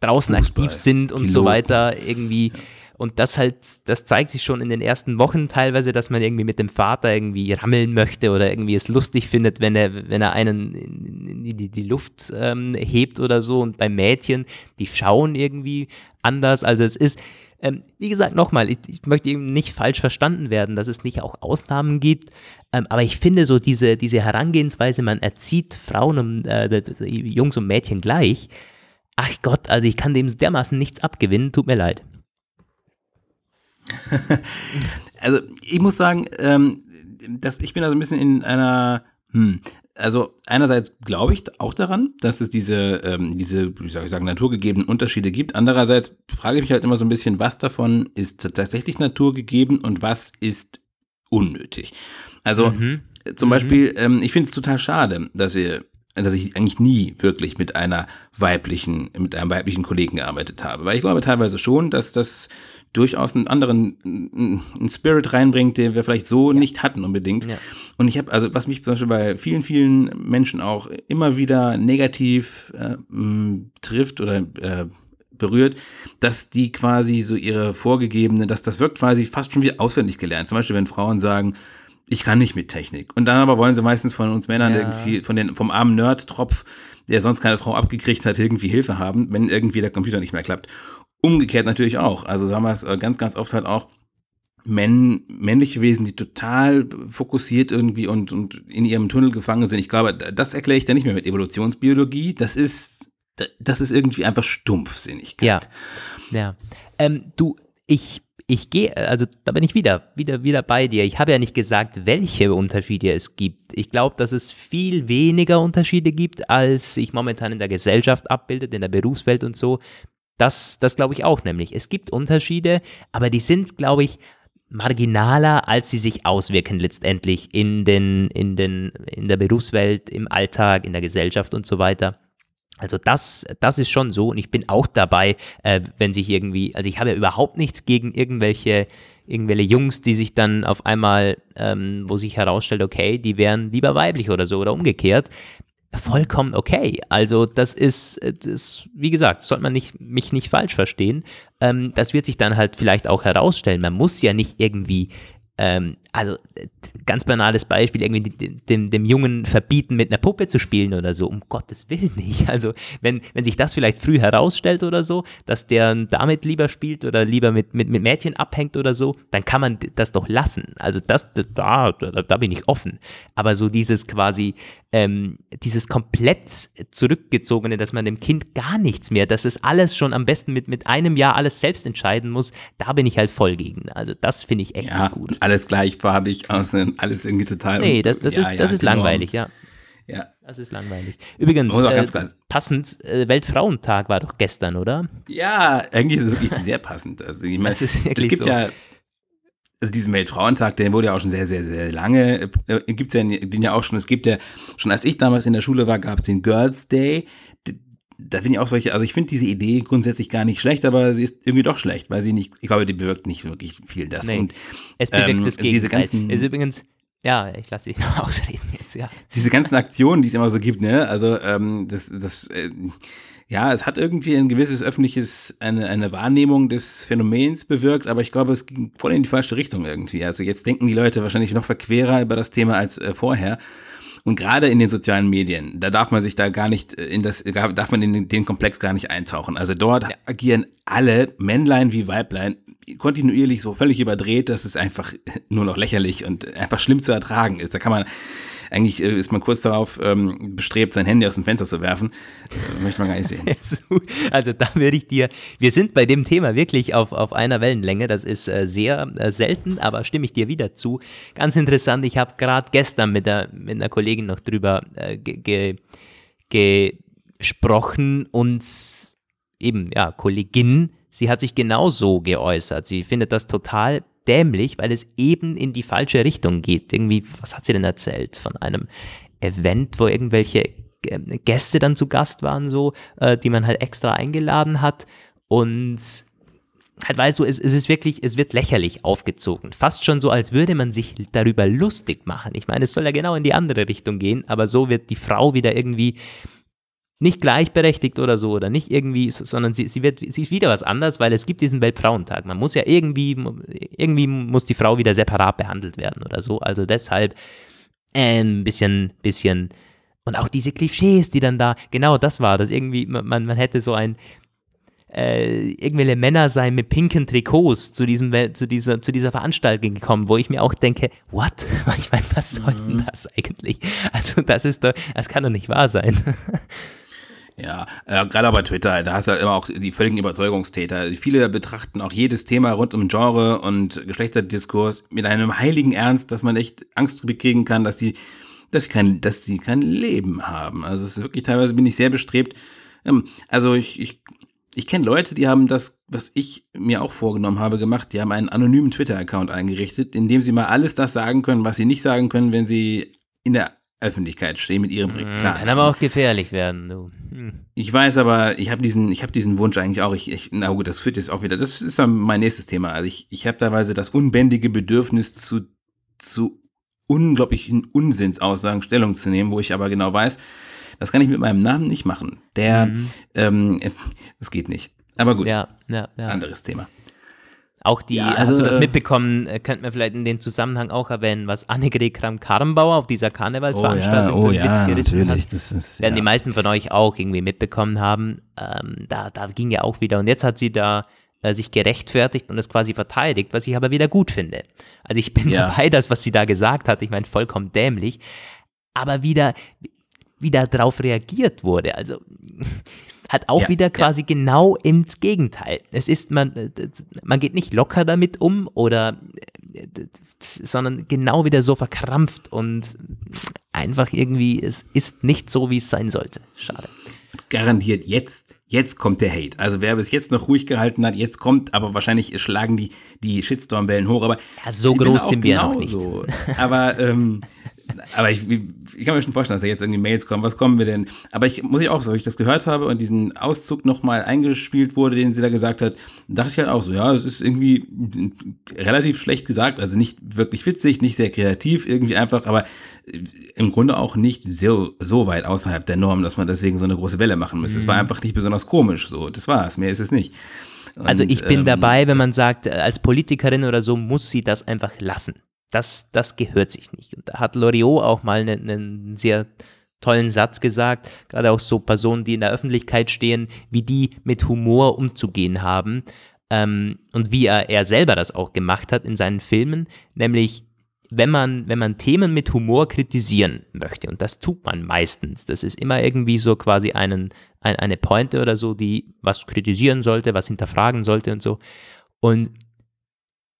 draußen Fußball, aktiv sind und Piloten. so weiter, irgendwie. Ja. Und das halt, das zeigt sich schon in den ersten Wochen teilweise, dass man irgendwie mit dem Vater irgendwie rammeln möchte oder irgendwie es lustig findet, wenn er, wenn er einen in die, die Luft ähm, hebt oder so. Und bei Mädchen, die schauen irgendwie anders. Also es ist, ähm, wie gesagt, nochmal, ich, ich, möchte eben nicht falsch verstanden werden, dass es nicht auch Ausnahmen gibt, ähm, aber ich finde so diese, diese Herangehensweise, man erzieht Frauen und äh, Jungs und Mädchen gleich, ach Gott, also ich kann dem dermaßen nichts abgewinnen, tut mir leid. also ich muss sagen, ähm, dass ich bin also ein bisschen in einer, hm, also einerseits glaube ich auch daran, dass es diese, ähm, diese, wie soll ich sagen, naturgegebenen Unterschiede gibt. Andererseits frage ich mich halt immer so ein bisschen, was davon ist tatsächlich naturgegeben und was ist unnötig. Also mhm. zum mhm. Beispiel, ähm, ich finde es total schade, dass ihr dass ich eigentlich nie wirklich mit einer weiblichen, mit einem weiblichen Kollegen gearbeitet habe. Weil ich glaube teilweise schon, dass das durchaus einen anderen einen Spirit reinbringt, den wir vielleicht so ja. nicht hatten unbedingt. Ja. Und ich habe, also was mich zum Beispiel bei vielen, vielen Menschen auch immer wieder negativ äh, trifft oder äh, berührt, dass die quasi so ihre vorgegebene, dass das wirkt quasi fast schon wie auswendig gelernt. Zum Beispiel, wenn Frauen sagen, ich kann nicht mit Technik. Und dann aber wollen sie meistens von uns Männern ja. irgendwie, von den, vom armen Nerd-Tropf, der sonst keine Frau abgekriegt hat, irgendwie Hilfe haben, wenn irgendwie der Computer nicht mehr klappt. Umgekehrt natürlich auch. Also sagen wir es äh, ganz, ganz oft halt auch Männ, männliche Wesen, die total fokussiert irgendwie und, und in ihrem Tunnel gefangen sind. Ich glaube, das erkläre ich dann nicht mehr mit Evolutionsbiologie. Das ist, das ist irgendwie einfach Stumpfsinnigkeit. Ja, ja. Ähm, du, ich, ich gehe, also da bin ich wieder, wieder, wieder bei dir. Ich habe ja nicht gesagt, welche Unterschiede es gibt. Ich glaube, dass es viel weniger Unterschiede gibt, als sich momentan in der Gesellschaft abbildet, in der Berufswelt und so. Das, das glaube ich auch nämlich. Es gibt Unterschiede, aber die sind, glaube ich, marginaler, als sie sich auswirken letztendlich in, den, in, den, in der Berufswelt, im Alltag, in der Gesellschaft und so weiter. Also das, das ist schon so und ich bin auch dabei, äh, wenn sich irgendwie, also ich habe ja überhaupt nichts gegen irgendwelche, irgendwelche Jungs, die sich dann auf einmal, ähm, wo sich herausstellt, okay, die wären lieber weiblich oder so oder umgekehrt vollkommen okay. Also das ist, das, wie gesagt, sollte man nicht, mich nicht falsch verstehen. Ähm, das wird sich dann halt vielleicht auch herausstellen. Man muss ja nicht irgendwie ähm, also ganz banales Beispiel, irgendwie dem, dem Jungen verbieten, mit einer Puppe zu spielen oder so, um Gottes Willen nicht. Also wenn, wenn sich das vielleicht früh herausstellt oder so, dass der damit lieber spielt oder lieber mit, mit, mit Mädchen abhängt oder so, dann kann man das doch lassen. Also das, da, da, da bin ich offen. Aber so dieses quasi, ähm, dieses komplett zurückgezogene, dass man dem Kind gar nichts mehr, dass es alles schon am besten mit, mit einem Jahr alles selbst entscheiden muss, da bin ich halt voll gegen. Also das finde ich echt ja, gut. Alles gleichfarbig, außen alles irgendwie total. Nee, das, das ja, ist, das ja, ist genau. langweilig, ja. Ja. Das ist langweilig. Übrigens, äh, passend, äh, Weltfrauentag war doch gestern, oder? Ja, eigentlich ist es wirklich sehr passend. Also ich meine, es gibt so. ja also diesen Weltfrauentag, der wurde ja auch schon sehr, sehr, sehr lange, äh, gibt's ja den ja auch schon, es gibt ja, schon als ich damals in der Schule war, gab es den Girls Day. Da finde ich auch solche, also ich finde diese Idee grundsätzlich gar nicht schlecht, aber sie ist irgendwie doch schlecht, weil sie nicht, ich glaube, die bewirkt nicht wirklich viel das. Nee, und es bewirkt ähm, das Gegenteil. Diese ganzen, ist übrigens, ja, ich lasse dich noch ausreden jetzt, ja. Diese ganzen Aktionen, die es immer so gibt, ne, also ähm, das, das, äh, ja, es hat irgendwie ein gewisses öffentliches, eine, eine Wahrnehmung des Phänomens bewirkt, aber ich glaube, es ging voll in die falsche Richtung irgendwie. Also jetzt denken die Leute wahrscheinlich noch verquerer über das Thema als äh, vorher. Und gerade in den sozialen Medien, da darf man sich da gar nicht äh, in das, darf man in den Komplex gar nicht eintauchen. Also dort ja. agieren alle, Männlein wie Weiblein, kontinuierlich so völlig überdreht, dass es einfach nur noch lächerlich und einfach schlimm zu ertragen ist. Da kann man, eigentlich äh, ist man kurz darauf ähm, bestrebt, sein Handy aus dem Fenster zu werfen. Äh, möchte man gar nicht sehen. Also da würde ich dir, wir sind bei dem Thema wirklich auf, auf einer Wellenlänge. Das ist äh, sehr äh, selten, aber stimme ich dir wieder zu. Ganz interessant, ich habe gerade gestern mit, der, mit einer Kollegin noch drüber äh, ge, ge, gesprochen und eben, ja, Kollegin, sie hat sich genauso geäußert. Sie findet das total dämlich, weil es eben in die falsche Richtung geht. Irgendwie, was hat sie denn erzählt? Von einem Event, wo irgendwelche Gäste dann zu Gast waren, so, äh, die man halt extra eingeladen hat. Und halt weißt du, es, es ist wirklich, es wird lächerlich aufgezogen. Fast schon so, als würde man sich darüber lustig machen. Ich meine, es soll ja genau in die andere Richtung gehen, aber so wird die Frau wieder irgendwie nicht gleichberechtigt oder so oder nicht irgendwie, sondern sie, sie wird, sie ist wieder was anderes, weil es gibt diesen Weltfrauentag. Man muss ja irgendwie, irgendwie muss die Frau wieder separat behandelt werden oder so. Also deshalb ein bisschen, bisschen, und auch diese Klischees, die dann da, genau das war das irgendwie, man, man hätte so ein, äh, irgendwelche Männer sein mit pinken Trikots zu, diesem, zu, dieser, zu dieser Veranstaltung gekommen, wo ich mir auch denke, what? Ich meine, was soll denn mhm. das eigentlich? Also das ist doch, das kann doch nicht wahr sein. Ja, äh, gerade bei Twitter, da hast du halt immer auch die völligen Überzeugungstäter. Viele betrachten auch jedes Thema rund um Genre und Geschlechterdiskurs mit einem heiligen Ernst, dass man echt Angst kriegen kann, dass sie, dass sie kein, dass sie kein Leben haben. Also es ist wirklich teilweise bin ich sehr bestrebt. Ähm, also ich, ich, ich kenne Leute, die haben das, was ich mir auch vorgenommen habe, gemacht. Die haben einen anonymen Twitter-Account eingerichtet, in dem sie mal alles das sagen können, was sie nicht sagen können, wenn sie in der Öffentlichkeit stehen mit ihrem mhm, Plan. Kann aber auch gefährlich werden, du. Hm. Ich weiß aber, ich habe diesen, ich habe diesen Wunsch eigentlich auch. Ich, ich, na gut, das führt jetzt auch wieder. Das ist dann mein nächstes Thema. Also ich, ich habe teilweise das unbändige Bedürfnis zu, zu unglaublichen Unsinnsaussagen Stellung zu nehmen, wo ich aber genau weiß, das kann ich mit meinem Namen nicht machen. Der, mhm. ähm, das geht nicht. Aber gut, ja, ja, ja. anderes Thema. Auch die, ja, also, hast du das äh, mitbekommen, äh, könnte man vielleicht in den Zusammenhang auch erwähnen, was Annegret Kramp-Karrenbauer auf dieser Karnevalsveranstaltung oh ja, oh ja, natürlich, das ist, werden ja. die meisten von euch auch irgendwie mitbekommen haben. Ähm, da, da ging ja auch wieder, und jetzt hat sie da äh, sich gerechtfertigt und es quasi verteidigt, was ich aber wieder gut finde. Also ich bin ja. dabei, das, was sie da gesagt hat, ich meine, vollkommen dämlich, aber wieder, wieder darauf reagiert wurde. Also hat auch ja, wieder quasi ja. genau ins Gegenteil. Es ist, man, man geht nicht locker damit um oder, sondern genau wieder so verkrampft und einfach irgendwie, es ist nicht so, wie es sein sollte. Schade. Garantiert jetzt, jetzt kommt der Hate. Also wer bis jetzt noch ruhig gehalten hat, jetzt kommt, aber wahrscheinlich schlagen die, die Shitstorm-Wellen hoch. Aber ja, so groß sind wir noch nicht. So. Aber ähm, aber ich, ich kann mir schon vorstellen, dass da jetzt irgendwie Mails kommen. Was kommen wir denn? Aber ich muss ich auch so, ich das gehört habe und diesen Auszug nochmal eingespielt wurde, den sie da gesagt hat, dachte ich halt auch so, ja, es ist irgendwie relativ schlecht gesagt, also nicht wirklich witzig, nicht sehr kreativ, irgendwie einfach, aber im Grunde auch nicht so, so weit außerhalb der Norm, dass man deswegen so eine große Welle machen müsste. Es war mhm. einfach nicht besonders komisch, so, das war es, mehr ist es nicht. Und, also ich bin ähm, dabei, wenn man sagt, als Politikerin oder so muss sie das einfach lassen. Das, das gehört sich nicht. Und da hat Loriot auch mal einen, einen sehr tollen Satz gesagt, gerade auch so Personen, die in der Öffentlichkeit stehen, wie die mit Humor umzugehen haben ähm, und wie er, er selber das auch gemacht hat in seinen Filmen, nämlich wenn man, wenn man Themen mit Humor kritisieren möchte, und das tut man meistens, das ist immer irgendwie so quasi einen, ein, eine Pointe oder so, die was kritisieren sollte, was hinterfragen sollte und so. Und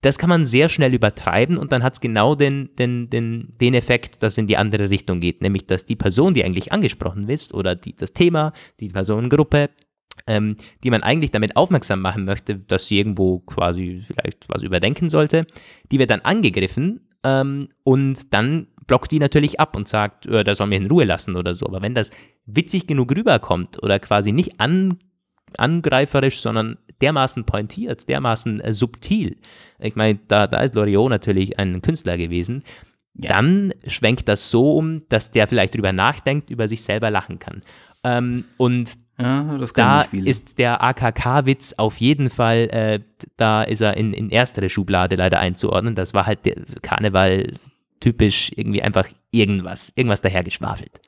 das kann man sehr schnell übertreiben und dann hat es genau den, den, den, den Effekt, dass in die andere Richtung geht, nämlich dass die Person, die eigentlich angesprochen ist oder die, das Thema, die Personengruppe, ähm, die man eigentlich damit aufmerksam machen möchte, dass sie irgendwo quasi vielleicht was überdenken sollte, die wird dann angegriffen ähm, und dann blockt die natürlich ab und sagt, äh, da soll mir in Ruhe lassen oder so. Aber wenn das witzig genug rüberkommt oder quasi nicht an, angreiferisch, sondern dermaßen pointiert, dermaßen äh, subtil. Ich meine, da, da ist Loriot natürlich ein Künstler gewesen. Ja. Dann schwenkt das so um, dass der vielleicht drüber nachdenkt, über sich selber lachen kann. Ähm, und ja, da ist der AKK-Witz auf jeden Fall, äh, da ist er in, in erstere Schublade leider einzuordnen. Das war halt der Karneval typisch irgendwie einfach irgendwas, irgendwas dahergeschwafelt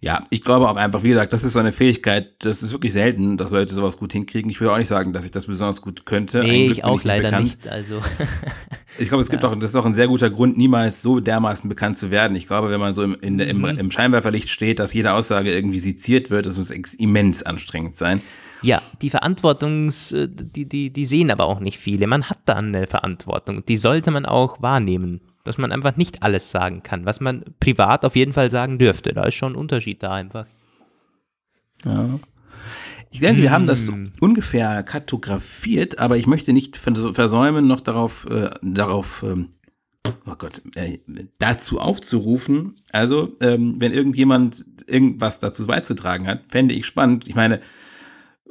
ja, ich glaube auch einfach, wie gesagt, das ist so eine Fähigkeit, das ist wirklich selten, dass Leute sowas gut hinkriegen. Ich würde auch nicht sagen, dass ich das besonders gut könnte. Nee, ich auch leider bekannt. nicht. Also. ich glaube, es gibt ja. auch, das ist auch ein sehr guter Grund, niemals so dermaßen bekannt zu werden. Ich glaube, wenn man so im, in, im, mhm. im Scheinwerferlicht steht, dass jede Aussage irgendwie seziert wird, das muss immens anstrengend sein. Ja, die Verantwortungs, äh, die, die, die sehen aber auch nicht viele. Man hat da eine Verantwortung. Die sollte man auch wahrnehmen dass man einfach nicht alles sagen kann, was man privat auf jeden Fall sagen dürfte. Da ist schon ein Unterschied da einfach. Ja. Ich denke, wir haben das hm. ungefähr kartografiert, aber ich möchte nicht versäumen, noch darauf, äh, darauf ähm, oh Gott, äh, dazu aufzurufen. Also, ähm, wenn irgendjemand irgendwas dazu beizutragen hat, fände ich spannend. Ich meine,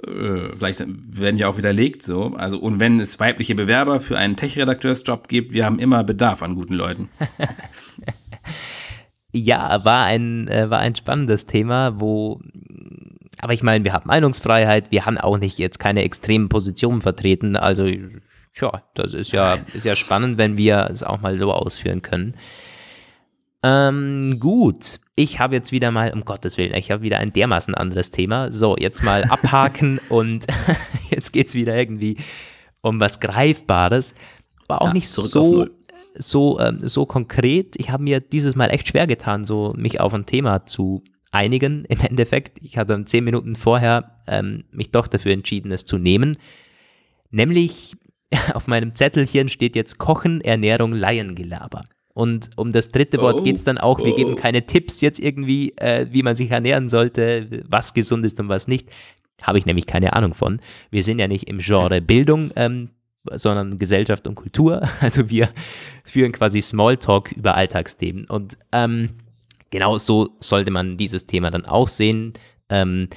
Äh, vielleicht werden ja auch widerlegt so. Also, und wenn es weibliche Bewerber für einen Tech-Redakteursjob gibt, wir haben immer Bedarf an guten Leuten. ja, war ein, äh, war ein spannendes Thema, wo aber ich meine, wir haben Meinungsfreiheit, wir haben auch nicht jetzt keine extremen Positionen vertreten. Also, ja, das ist ja, ist ja spannend, wenn wir es auch mal so ausführen können. Ähm, gut, ich habe jetzt wieder mal, um Gottes Willen, ich habe wieder ein dermaßen anderes Thema. So, jetzt mal abhaken und jetzt geht es wieder irgendwie um was Greifbares. War auch ja, nicht so, so, ähm, so konkret. Ich habe mir dieses Mal echt schwer getan, so mich auf ein Thema zu einigen. Im Endeffekt, ich hatte zehn Minuten vorher ähm, mich doch dafür entschieden, es zu nehmen. Nämlich auf meinem Zettelchen steht jetzt Kochen, Ernährung, Laiengelaber. Und um das dritte Wort oh, geht es dann auch. Wir oh. geben keine Tipps jetzt irgendwie, äh, wie man sich ernähren sollte, was gesund ist und was nicht. Habe ich nämlich keine Ahnung von. Wir sind ja nicht im Genre Bildung, ähm, sondern Gesellschaft und Kultur. Also wir führen quasi Smalltalk über Alltagsthemen. Und ähm, genau so sollte man dieses Thema dann auch sehen. Ähm,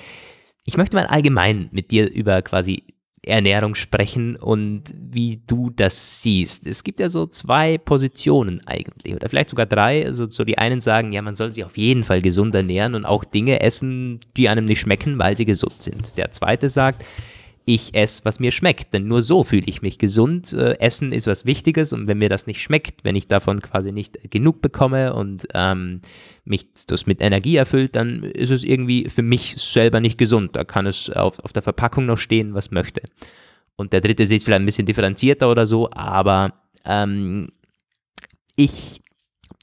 ich möchte mal allgemein mit dir über quasi Ernährung sprechen und wie du das siehst. Es gibt ja so zwei Positionen eigentlich oder vielleicht sogar drei. Also so die einen sagen, ja, man soll sich auf jeden Fall gesund ernähren und auch Dinge essen, die einem nicht schmecken, weil sie gesund sind. Der zweite sagt, ich esse, was mir schmeckt. Denn nur so fühle ich mich gesund. Äh, Essen ist was Wichtiges und wenn mir das nicht schmeckt, wenn ich davon quasi nicht genug bekomme und ähm, mich das mit Energie erfüllt, dann ist es irgendwie für mich selber nicht gesund. Da kann es auf, auf der Verpackung noch stehen, was möchte. Und der dritte sieht vielleicht ein bisschen differenzierter oder so, aber ähm, ich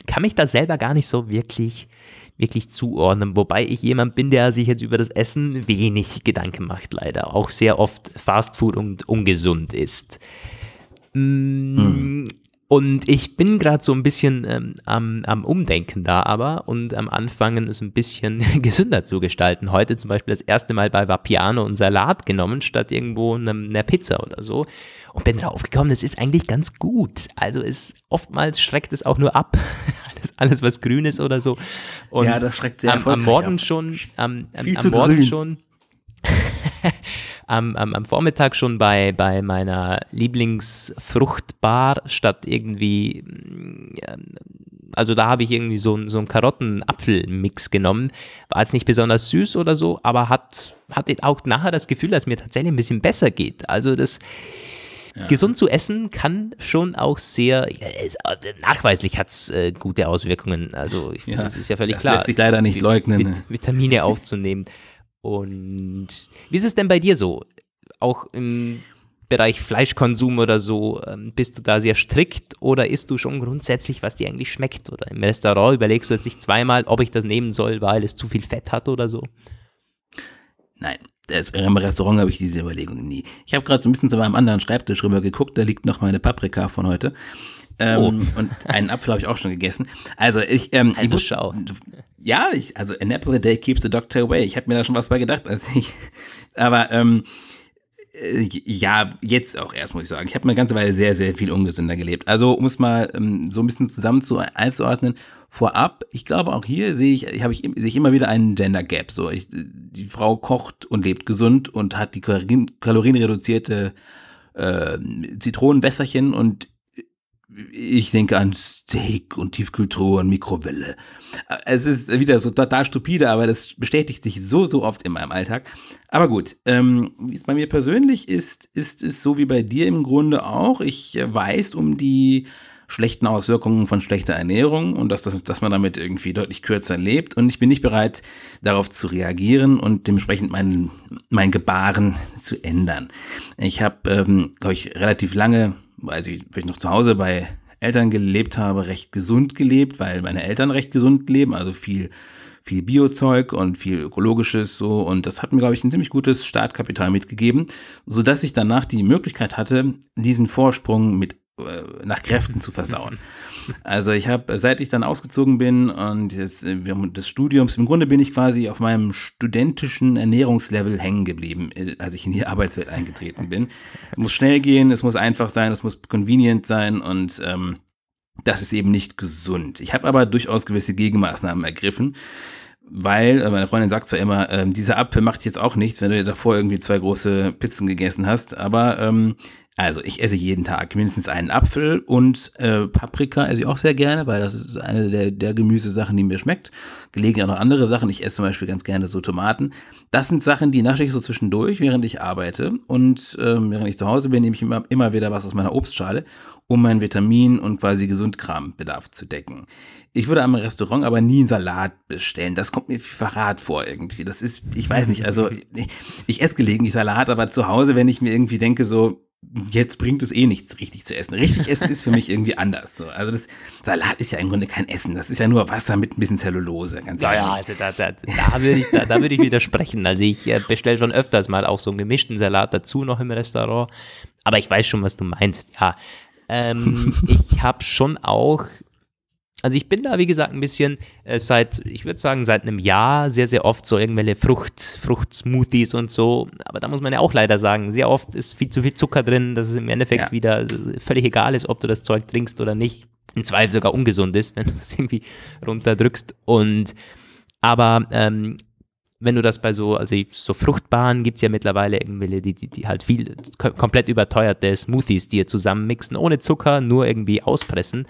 kann mich da selber gar nicht so wirklich wirklich zuordnen. Wobei ich jemand bin, der sich jetzt über das Essen wenig Gedanken macht, leider. Auch sehr oft Fastfood und ungesund ist. Mm, hm. Und ich bin gerade so ein bisschen ähm, am, am Umdenken da aber und am Anfangen es ein bisschen gesünder zu gestalten. Heute zum Beispiel das erste Mal bei Vapiano und Salat genommen, statt irgendwo einer Pizza oder so. Und bin drauf gekommen, es ist eigentlich ganz gut. Also es oftmals schreckt es auch nur ab. alles, alles was grün ist oder so. Und ja, das schreckt sehr am, am Morgen ab. schon, am, am, am Morgen grün. schon. am, am, am Vormittag schon bei, bei meiner Lieblingsfruchtbar statt irgendwie, also da habe ich irgendwie so, so einen Karotten-Apfel-Mix genommen. War jetzt nicht besonders süß oder so, aber hat, hatte auch nachher das Gefühl, dass mir tatsächlich ein bisschen besser geht. Also das, ja. Gesund zu essen kann schon auch sehr, es, nachweislich hat es äh, gute Auswirkungen. Also ich, ja, das ist ja völlig das klar. Das lässt sich leider nicht leugnen. Vit Vitamine aufzunehmen. Und wie ist es denn bei dir so? Auch im Bereich Fleischkonsum oder so, ähm, bist du da sehr strikt oder isst du schon grundsätzlich, was dir eigentlich schmeckt? Oder im Restaurant überlegst du jetzt nicht zweimal, ob ich das nehmen soll, weil es zu viel Fett hat oder so? Nein, im Restaurant habe ich diese Überlegung nie. Ich habe gerade so ein bisschen zu meinem anderen Schreibtisch rüber geguckt, da liegt noch meine Paprika von heute. Ähm, oh. Und einen Apfel habe ich auch schon gegessen. Also ich, ähm, also ich muss, schau. Ja, ich, also an apple a day keeps the doctor away. Ich habe mir da schon was bei gedacht. Also ich, aber ähm, äh, ja, jetzt auch erst, muss ich sagen. Ich habe eine ganze Weile sehr, sehr viel ungesünder gelebt. Also, um es mal ähm, so ein bisschen zusammen zu einzuordnen, vorab, ich glaube auch hier sehe ich, habe ich, sehe ich immer wieder einen Gender Gap. So, ich, die Frau kocht und lebt gesund und hat die kalorienreduzierte äh, Zitronenwässerchen und ich denke an Steak und Tiefkühltruhe und Mikrowelle. Es ist wieder so total stupide, aber das bestätigt sich so, so oft in meinem Alltag. Aber gut, ähm, wie es bei mir persönlich ist, ist es so wie bei dir im Grunde auch. Ich weiß um die schlechten Auswirkungen von schlechter Ernährung und dass, dass man damit irgendwie deutlich kürzer lebt. Und ich bin nicht bereit, darauf zu reagieren und dementsprechend mein, mein Gebaren zu ändern. Ich habe, ähm, glaube ich, relativ lange, also weil ich noch zu Hause bei Eltern gelebt habe, recht gesund gelebt, weil meine Eltern recht gesund leben, also viel viel Biozeug und viel ökologisches so. Und das hat mir glaube ich ein ziemlich gutes Startkapital mitgegeben, so ich danach die Möglichkeit hatte, diesen Vorsprung mit nach Kräften zu versauen. Also ich habe, seit ich dann ausgezogen bin und des, des Studiums, im Grunde bin ich quasi auf meinem studentischen Ernährungslevel hängen geblieben, äh, als ich in die Arbeitswelt eingetreten bin. Es muss schnell gehen, es muss einfach sein, es muss convenient sein und ähm, das ist eben nicht gesund. Ich habe aber durchaus gewisse Gegenmaßnahmen ergriffen weil äh, meine Freundin sagt zwar immer, ähm, dieser Apfel macht jetzt auch nichts, wenn du davor irgendwie zwei große Pizzen gegessen hast, aber ähm, also ich esse jeden Tag mindestens einen Apfel und äh, Paprika esse ich auch sehr gerne, weil das ist eine der, der Gemüsesachen, die mir schmeckt. Gelegentlich auch noch andere Sachen. Ich esse zum Beispiel ganz gerne so Tomaten. Das sind Sachen, die nasche ich so zwischendurch, während ich arbeite. Und ähm, während ich zu Hause bin, nehme ich immer, immer wieder was aus meiner Obstschale, um meinen Vitamin- und quasi Gesundkrambedarf zu decken. Ich würde am Restaurant aber nie einen Salat bestellen. Das kommt mir wie Verrat vor irgendwie. Das ist, ich weiß nicht, also ich, ich esse gelegentlich Salat, aber zu Hause, wenn ich mir irgendwie denke, so, jetzt bringt es eh nichts, richtig zu essen. Richtig essen ist für mich irgendwie anders. So. Also das Salat ist ja im Grunde kein Essen. Das ist ja nur Wasser mit ein bisschen Zellulose. Ganz ja, ja, also da, da, da würde ich, da, da würd ich widersprechen. Also ich äh, bestelle schon öfters mal auch so einen gemischten Salat dazu noch im Restaurant. Aber ich weiß schon, was du meinst. Ja, ähm, ich habe schon auch also ich bin da, wie gesagt, ein bisschen äh, seit, ich würde sagen, seit einem Jahr sehr, sehr oft so irgendwelche Frucht, Fruchtsmoothies und so. Aber da muss man ja auch leider sagen, sehr oft ist viel zu viel Zucker drin, dass es im Endeffekt ja. wieder äh, völlig egal ist, ob du das Zeug trinkst oder nicht. Im Zweifel sogar ungesund ist, wenn du es irgendwie runterdrückst. Und aber ähm, wenn du das bei so, also so Fruchtbaren gibt es ja mittlerweile irgendwelche, die, die, die halt viel komplett überteuerte Smoothies, die ihr zusammenmixen, ohne Zucker, nur irgendwie auspressen.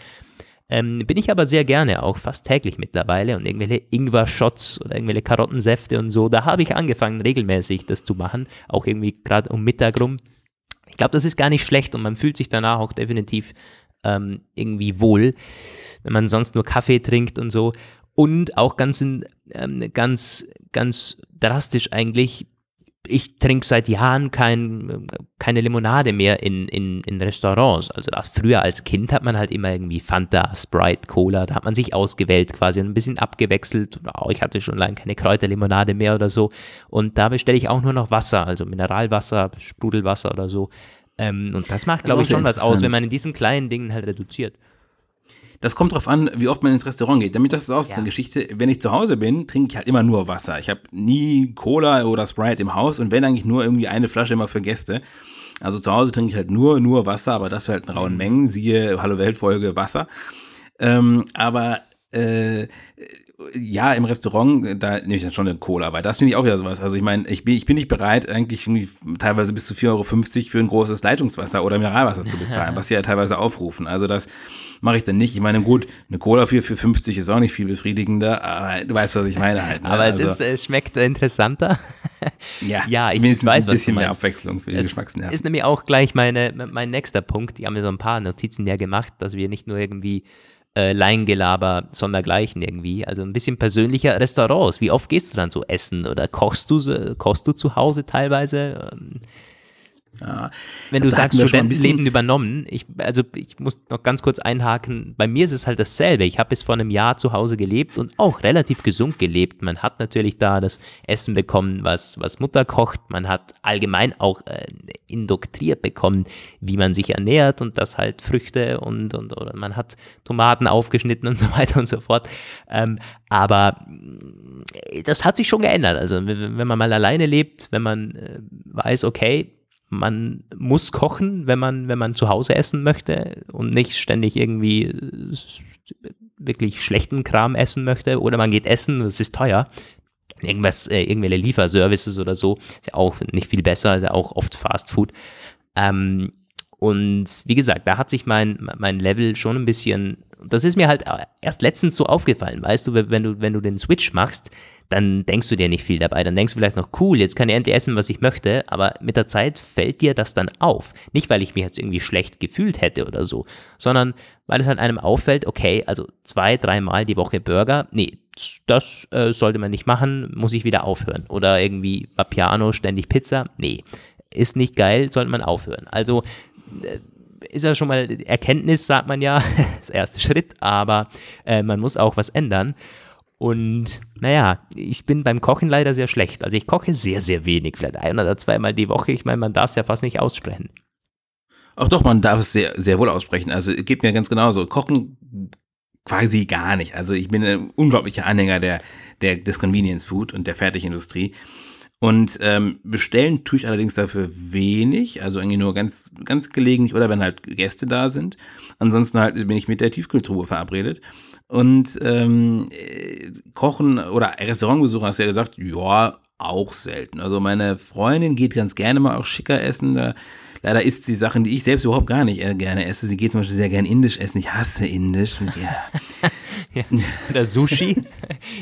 Ähm, bin ich aber sehr gerne, auch fast täglich mittlerweile und irgendwelche Ingwer-Shots oder irgendwelche Karottensäfte und so. Da habe ich angefangen, regelmäßig das zu machen, auch irgendwie gerade um Mittag rum. Ich glaube, das ist gar nicht schlecht und man fühlt sich danach auch definitiv ähm, irgendwie wohl, wenn man sonst nur Kaffee trinkt und so. Und auch ganz, ähm, ganz, ganz drastisch eigentlich ich trinke seit Jahren kein, keine Limonade mehr in, in, in Restaurants. Also das, früher als Kind hat man halt immer irgendwie Fanta, Sprite, Cola, da hat man sich ausgewählt quasi und ein bisschen abgewechselt. Oh, ich hatte schon lange keine Kräuterlimonade mehr oder so. Und da bestelle ich auch nur noch Wasser, also Mineralwasser, Sprudelwasser oder so. Ähm, und das macht, glaube ich, schon was aus, wenn man in diesen kleinen Dingen halt reduziert. Das kommt drauf an, wie oft man ins Restaurant geht. Damit das ist auch ja. eine Geschichte. Wenn ich zu Hause bin, trinke ich halt immer nur Wasser. Ich habe nie Cola oder Sprite im Haus und wenn eigentlich nur irgendwie eine Flasche immer für Gäste. Also zu Hause trinke ich halt nur, nur Wasser, aber das für halt in rauen mhm. Mengen. Siehe Hallo Welt Folge Wasser. Ähm, aber äh, ja, im Restaurant, da nehme ich dann schon eine Cola, weil das finde ich auch wieder sowas. Also ich meine, ich bin, ich bin nicht bereit, eigentlich teilweise bis zu 4,50 Euro für ein großes Leitungswasser oder Mineralwasser zu bezahlen, was sie ja teilweise aufrufen. Also das mache ich dann nicht. Ich meine, gut, eine Cola für, für 50 ist auch nicht viel befriedigender, aber du weißt, was ich meine halt. Ne? Aber es, also, ist, es schmeckt interessanter. ja, ja ich weiß, ein bisschen mehr Abwechslung für die Geschmacksnerven. Ist nämlich auch gleich meine, mein nächster Punkt. Die haben mir so ein paar Notizen ja gemacht, dass wir nicht nur irgendwie äh, Leingelaber sondergleichen irgendwie. Also ein bisschen persönlicher Restaurants. Wie oft gehst du dann so essen oder kochst du, kochst du zu Hause teilweise? Ja, Wenn du sagst, Studentenleben übernommen, ich, also ich muss noch ganz kurz einhaken, bei mir ist es halt dasselbe. Ich habe bis vor einem Jahr zu Hause gelebt und auch relativ gesund gelebt. Man hat natürlich da das Essen bekommen, was, was Mutter kocht. Man hat allgemein auch äh, indoktriert bekommen, wie man sich ernährt und das halt Früchte und, und oder man hat Tomaten aufgeschnitten und so weiter und so fort. Ähm, aber das hat sich schon geändert. Also wenn man mal alleine lebt, wenn man äh, weiß, okay, man muss kochen, wenn man, wenn man zu Hause essen möchte und nicht ständig irgendwie wirklich schlechten Kram essen möchte oder man geht essen, das ist teuer. Irgendwas, äh, irgendwelche Lieferservices oder so, ist ja auch nicht viel besser, ist ja auch oft Fast Food. Ähm, und wie gesagt, da hat sich mein, mein Level schon ein bisschen, das ist mir halt erst letztens so aufgefallen, weißt du, wenn du, wenn du den Switch machst, dann denkst du dir nicht viel dabei. Dann denkst du vielleicht noch, cool, jetzt kann ich endlich essen, was ich möchte, aber mit der Zeit fällt dir das dann auf. Nicht, weil ich mich jetzt irgendwie schlecht gefühlt hätte oder so, sondern weil es halt einem auffällt, okay, also zwei, dreimal die Woche Burger, nee, das äh, sollte man nicht machen, muss ich wieder aufhören. Oder irgendwie Piano, ständig Pizza, nee, ist nicht geil, sollte man aufhören. Also äh, ist ja schon mal Erkenntnis, sagt man ja, das erste Schritt, aber äh, man muss auch was ändern. Und naja, ich bin beim Kochen leider sehr schlecht. Also ich koche sehr, sehr wenig, vielleicht ein oder zweimal die Woche. Ich meine, man darf es ja fast nicht aussprechen. Ach doch, man darf es sehr, sehr wohl aussprechen. Also geht mir ganz genauso. Kochen quasi gar nicht. Also ich bin ein unglaublicher Anhänger der, der, des Convenience Food und der Fertigindustrie. Und ähm, bestellen tue ich allerdings dafür wenig, also irgendwie nur ganz, ganz gelegentlich oder wenn halt Gäste da sind. Ansonsten halt bin ich mit der Tiefkultur verabredet. Und ähm, äh, Kochen oder Restaurantbesuch hast du ja gesagt, ja, auch selten. Also meine Freundin geht ganz gerne mal auch schicker essen. Da, leider isst sie Sachen, die ich selbst überhaupt gar nicht äh, gerne esse. Sie geht zum Beispiel sehr gerne indisch essen. Ich hasse indisch. Ja. ja. Oder Sushi.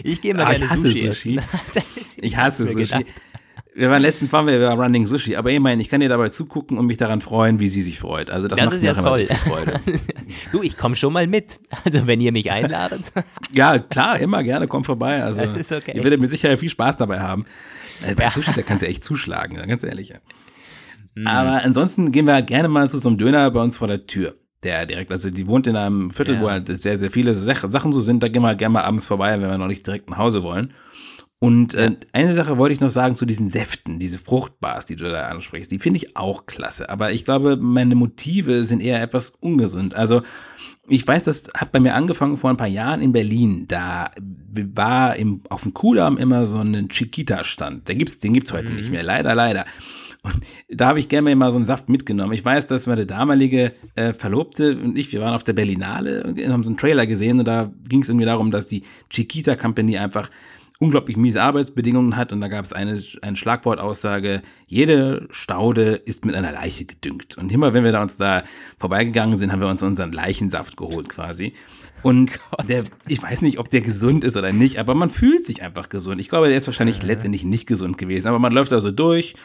Ich gehe mal ah, gerne ich hasse Sushi. Sushi. ich hasse Sushi. Gedacht. Wir waren letztens waren wir bei Running Sushi, aber immerhin, ich kann dir dabei zugucken und mich daran freuen, wie sie sich freut. Also das, das macht mir ja immer viel Freude. du, ich komme schon mal mit. Also wenn ihr mich einladet. ja, klar, immer gerne, komm vorbei. Also okay. ihr werdet mir sicher viel Spaß dabei haben. Also bei. Sushi, da kannst du echt zuschlagen, ganz ehrlich. Mhm. Aber ansonsten gehen wir halt gerne mal zu so einem Döner bei uns vor der Tür der direkt, also die wohnt in einem Viertel, ja. wo halt sehr, sehr viele Sachen so sind, da gehen wir halt gerne mal abends vorbei, wenn wir noch nicht direkt nach Hause wollen. Und äh, eine Sache wollte ich noch sagen zu diesen Säften, diese Fruchtbars, die du da ansprichst, die finde ich auch klasse. Aber ich glaube, meine Motive sind eher etwas ungesund. Also ich weiß, das hat bei mir angefangen vor ein paar Jahren in Berlin. Da war im, auf dem Kudamm immer so ein Chiquita-Stand. Den gibt's, den gibt's heute mhm. nicht mehr, leider, leider. Und da habe ich gerne mal so einen Saft mitgenommen. Ich weiß, dass meine damalige äh, Verlobte und ich, wir waren auf der Berlinale und haben so einen Trailer gesehen und da ging es irgendwie darum, dass die Chiquita Company einfach unglaublich miese Arbeitsbedingungen hat und da gab es eine, eine Schlagwortaussage, jede Staude ist mit einer Leiche gedüngt. Und immer wenn wir da uns da vorbeigegangen sind, haben wir uns unseren Leichensaft geholt quasi. Und der, ich weiß nicht, ob der gesund ist oder nicht, aber man fühlt sich einfach gesund. Ich glaube, der ist wahrscheinlich letztendlich nicht gesund gewesen, aber man läuft da so durch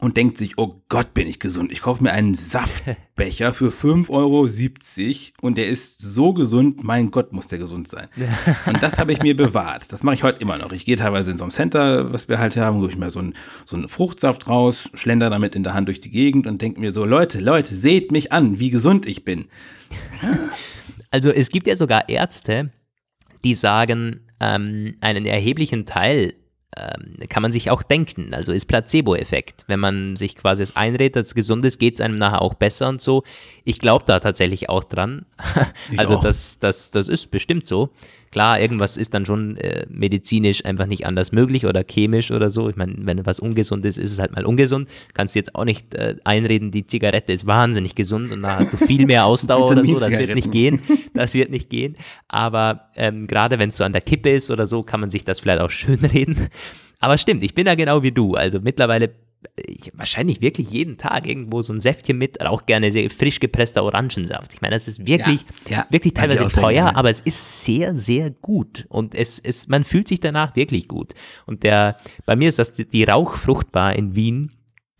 und denkt sich, oh Gott, bin ich gesund. Ich kaufe mir einen Saftbecher für 5,70 Euro und der ist so gesund, mein Gott, muss der gesund sein. Und das habe ich mir bewahrt. Das mache ich heute immer noch. Ich gehe teilweise in so einem Center, was wir halt haben, hole ich mir so einen, so einen Fruchtsaft raus, schlender damit in der Hand durch die Gegend und denke mir so, Leute, Leute, seht mich an, wie gesund ich bin. Also es gibt ja sogar Ärzte, die sagen, ähm, einen erheblichen Teil kann man sich auch denken. Also ist Placebo-Effekt. Wenn man sich quasi es einredet, dass es gesund ist, geht es einem nachher auch besser und so. Ich glaube da tatsächlich auch dran. also auch. Das, das, das ist bestimmt so. Klar, irgendwas ist dann schon äh, medizinisch einfach nicht anders möglich oder chemisch oder so. Ich meine, wenn was ungesund ist, ist es halt mal ungesund. Kannst du jetzt auch nicht äh, einreden, die Zigarette ist wahnsinnig gesund und da hast du viel mehr Ausdauer oder so. Das wird nicht gehen. Das wird nicht gehen. Aber ähm, gerade wenn es so an der Kippe ist oder so, kann man sich das vielleicht auch schön reden. Aber stimmt, ich bin da genau wie du. Also mittlerweile ich, wahrscheinlich wirklich jeden Tag irgendwo so ein Säftchen mit, auch gerne sehr frisch gepresster Orangensaft. Ich meine, das ist wirklich, ja, ja, wirklich teilweise teuer, ne? aber es ist sehr, sehr gut und es, es, man fühlt sich danach wirklich gut. Und der, bei mir ist das die, die Rauchfruchtbar in Wien,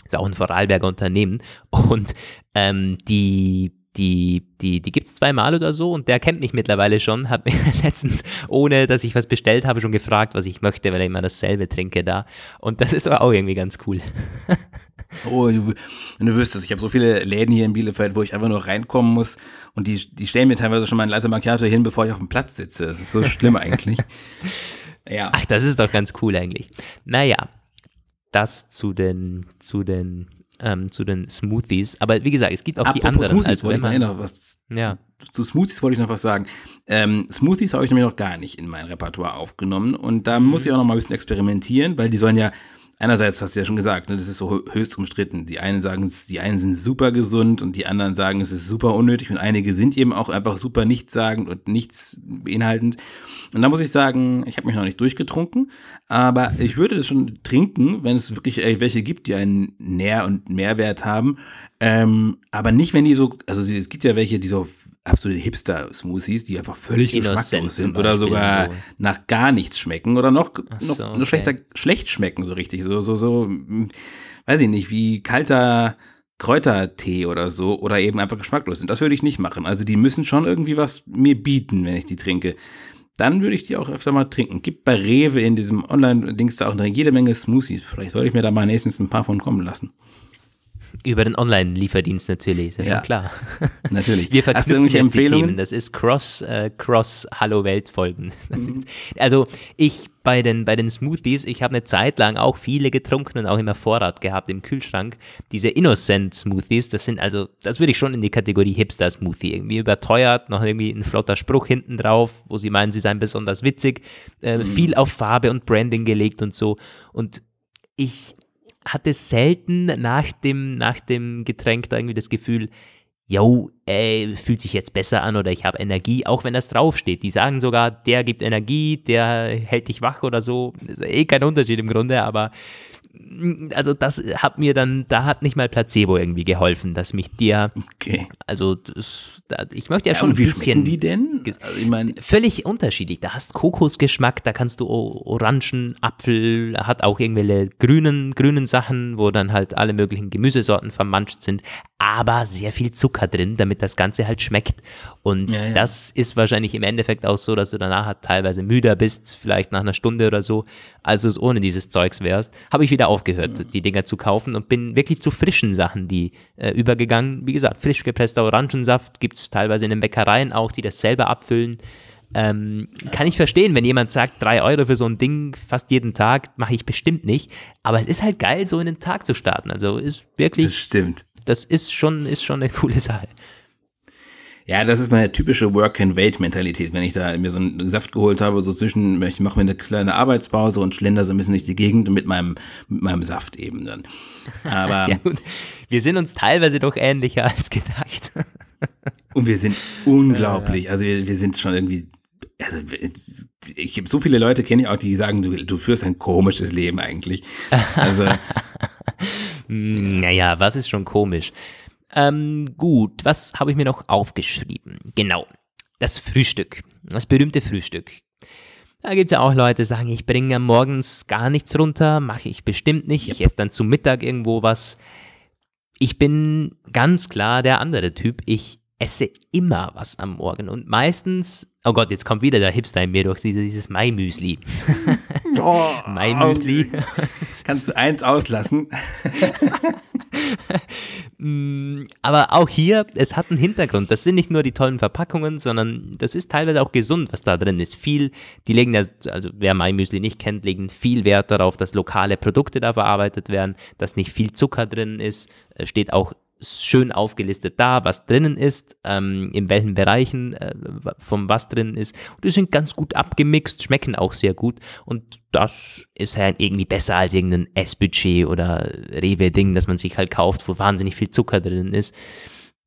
ist auch ein Vorarlberger Unternehmen und ähm, die die, die, die gibt es zweimal oder so und der kennt mich mittlerweile schon, hat mich letztens, ohne dass ich was bestellt habe, schon gefragt, was ich möchte, weil ich immer dasselbe trinke da. Und das ist aber auch irgendwie ganz cool. oh, du, du wüsstest, ich habe so viele Läden hier in Bielefeld, wo ich einfach nur reinkommen muss und die, die stellen mir teilweise schon mal ein Latte Macchiato hin, bevor ich auf dem Platz sitze. Das ist so schlimm eigentlich. Ja. Ach, das ist doch ganz cool eigentlich. Naja, das zu den, zu den ähm, zu den Smoothies. Aber wie gesagt, es gibt auch Apropos die anderen. Smoothies also, wollte ich noch was. Ja. Zu, zu, Smoothies wollte ich noch was sagen. Ähm, Smoothies habe ich nämlich noch gar nicht in mein Repertoire aufgenommen und da mhm. muss ich auch noch mal ein bisschen experimentieren, weil die sollen ja einerseits hast du ja schon gesagt, ne, das ist so höchst umstritten. Die einen sagen, die einen sind super gesund und die anderen sagen, es ist super unnötig und einige sind eben auch einfach super nichtssagend und nichts beinhaltend. Und da muss ich sagen, ich habe mich noch nicht durchgetrunken, aber ich würde das schon trinken, wenn es wirklich welche gibt, die einen Nähr- und Mehrwert haben. Ähm, aber nicht, wenn die so, also es gibt ja welche, die so absolute Hipster-Smoothies, die einfach völlig geschmacklos sind oder sogar so. nach gar nichts schmecken oder noch, so, noch, okay. schlechter, schlecht schmecken, so richtig. So, so, so, hm, weiß ich nicht, wie kalter Kräutertee oder so oder eben einfach geschmacklos sind. Das würde ich nicht machen. Also die müssen schon irgendwie was mir bieten, wenn ich die trinke. Dann würde ich die auch öfter mal trinken. Gibt bei Rewe in diesem Online-Dings da auch jede Menge Smoothies. Vielleicht sollte ich mir da mal nächstens ein paar von kommen lassen. Über den Online-Lieferdienst natürlich, ist ja, ja klar. Natürlich. Wir verknüpfen Hast du irgendwelche Empfehlungen? Themen. Das ist Cross, äh, Cross Hallo Welt Folgen. Mhm. Also ich bei den, bei den Smoothies, ich habe eine Zeit lang auch viele getrunken und auch immer Vorrat gehabt im Kühlschrank. Diese Innocent Smoothies, das sind also, das würde ich schon in die Kategorie Hipster Smoothie irgendwie überteuert, noch irgendwie ein flotter Spruch hinten drauf, wo sie meinen, sie seien besonders witzig, äh, mhm. viel auf Farbe und Branding gelegt und so. Und ich hatte selten nach dem, nach dem Getränk da irgendwie das Gefühl, yo, ey, fühlt sich jetzt besser an oder ich habe Energie, auch wenn das draufsteht. Die sagen sogar, der gibt Energie, der hält dich wach oder so. Ist eh kein Unterschied im Grunde, aber also das hat mir dann, da hat nicht mal Placebo irgendwie geholfen, dass mich dir, okay. also das, da, ich möchte ja, ja schon und wie ein bisschen. die denn? Also ich mein, völlig unterschiedlich. Da hast Kokosgeschmack, da kannst du Orangen, Apfel, hat auch irgendwelche grünen, grünen Sachen, wo dann halt alle möglichen Gemüsesorten vermanscht sind, aber sehr viel Zucker drin, damit das Ganze halt schmeckt. Und ja, ja. das ist wahrscheinlich im Endeffekt auch so, dass du danach halt teilweise müder bist, vielleicht nach einer Stunde oder so, als du es ohne dieses Zeugs wärst. Habe ich wieder aufgehört, ja. die Dinger zu kaufen und bin wirklich zu frischen Sachen, die äh, übergegangen. Wie gesagt, frisch gepresster Orangensaft gibt es teilweise in den Bäckereien auch, die das selber abfüllen. Ähm, kann ich verstehen, wenn jemand sagt, drei Euro für so ein Ding fast jeden Tag, mache ich bestimmt nicht. Aber es ist halt geil, so in den Tag zu starten. Also ist wirklich. Das stimmt. Das ist schon, ist schon eine coole Sache. Ja, das ist meine typische Work-and-Wait-Mentalität. Wenn ich da mir so einen Saft geholt habe, so zwischen, ich mache mir eine kleine Arbeitspause und schlender so ein bisschen durch die Gegend mit meinem, mit meinem Saft eben dann. Aber. ja, gut. Wir sind uns teilweise doch ähnlicher als gedacht. und wir sind unglaublich. Also wir, wir sind schon irgendwie also ich habe so viele Leute kenne ich auch, die sagen, du, du führst ein komisches Leben eigentlich. Also naja, was ist schon komisch? Ähm, gut, was habe ich mir noch aufgeschrieben? Genau, das Frühstück, das berühmte Frühstück. Da gibt es ja auch Leute, die sagen, ich bringe morgens gar nichts runter, mache ich bestimmt nicht. Ich esse dann zu Mittag irgendwo was. Ich bin ganz klar der andere Typ. Ich esse immer was am Morgen und meistens, oh Gott, jetzt kommt wieder der Hipster in mir durch dieses, dieses Mai-Müsli. Oh, Mai-Müsli. Kannst du eins auslassen? Mm, aber auch hier, es hat einen Hintergrund. Das sind nicht nur die tollen Verpackungen, sondern das ist teilweise auch gesund, was da drin ist. Viel, die legen ja, also wer Mai-Müsli nicht kennt, legen viel Wert darauf, dass lokale Produkte da verarbeitet werden, dass nicht viel Zucker drin ist. Steht auch schön aufgelistet da, was drinnen ist, ähm, in welchen Bereichen äh, vom was drin ist. Und die sind ganz gut abgemixt, schmecken auch sehr gut. Und das ist halt irgendwie besser als irgendein Essbudget oder Rewe-Ding, das man sich halt kauft, wo wahnsinnig viel Zucker drin ist.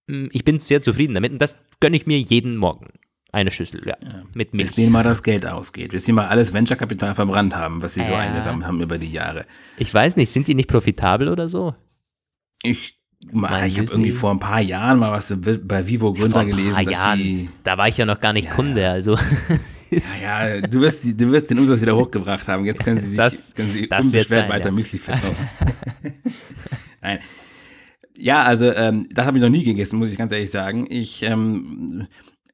Mm, ich bin sehr zufrieden damit und das gönne ich mir jeden Morgen. Eine Schüssel, ja. ja. Mit Milch. Bis denen mal das Geld ausgeht. Bis sie mal alles Venture-Kapital verbrannt haben, was sie äh, so eingesammelt haben über die Jahre. Ich weiß nicht, sind die nicht profitabel oder so? Ich Mal, ich habe irgendwie vor ein paar Jahren mal was bei Vivo Gründer ja, gelesen, dass Jahren. sie. Da war ich ja noch gar nicht ja, Kunde, also. Ja, ja, du wirst, du wirst den Umsatz wieder hochgebracht haben. Jetzt können sie, dich, das, können sie unbeschwert sein, weiter. Müsli verkaufen. Nein. Ja, also ähm, das habe ich noch nie gegessen, muss ich ganz ehrlich sagen. Ich ähm,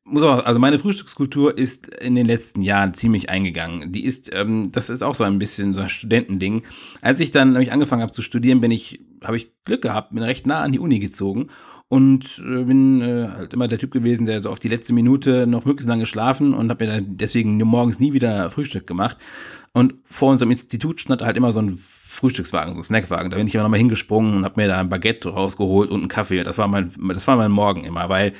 muss auch, also meine Frühstückskultur ist in den letzten Jahren ziemlich eingegangen. Die ist, ähm, das ist auch so ein bisschen so ein Studentending. Als ich dann nämlich angefangen habe zu studieren, bin ich, habe ich Glück gehabt, bin recht nah an die Uni gezogen und äh, bin äh, halt immer der Typ gewesen, der so auf die letzte Minute noch möglichst lange geschlafen und habe mir dann deswegen morgens nie wieder Frühstück gemacht. Und vor unserem Institut stand halt immer so ein Frühstückswagen, so ein Snackwagen. Da bin ich immer nochmal hingesprungen und habe mir da ein Baguette rausgeholt und einen Kaffee. Das war mein, das war mein Morgen immer, weil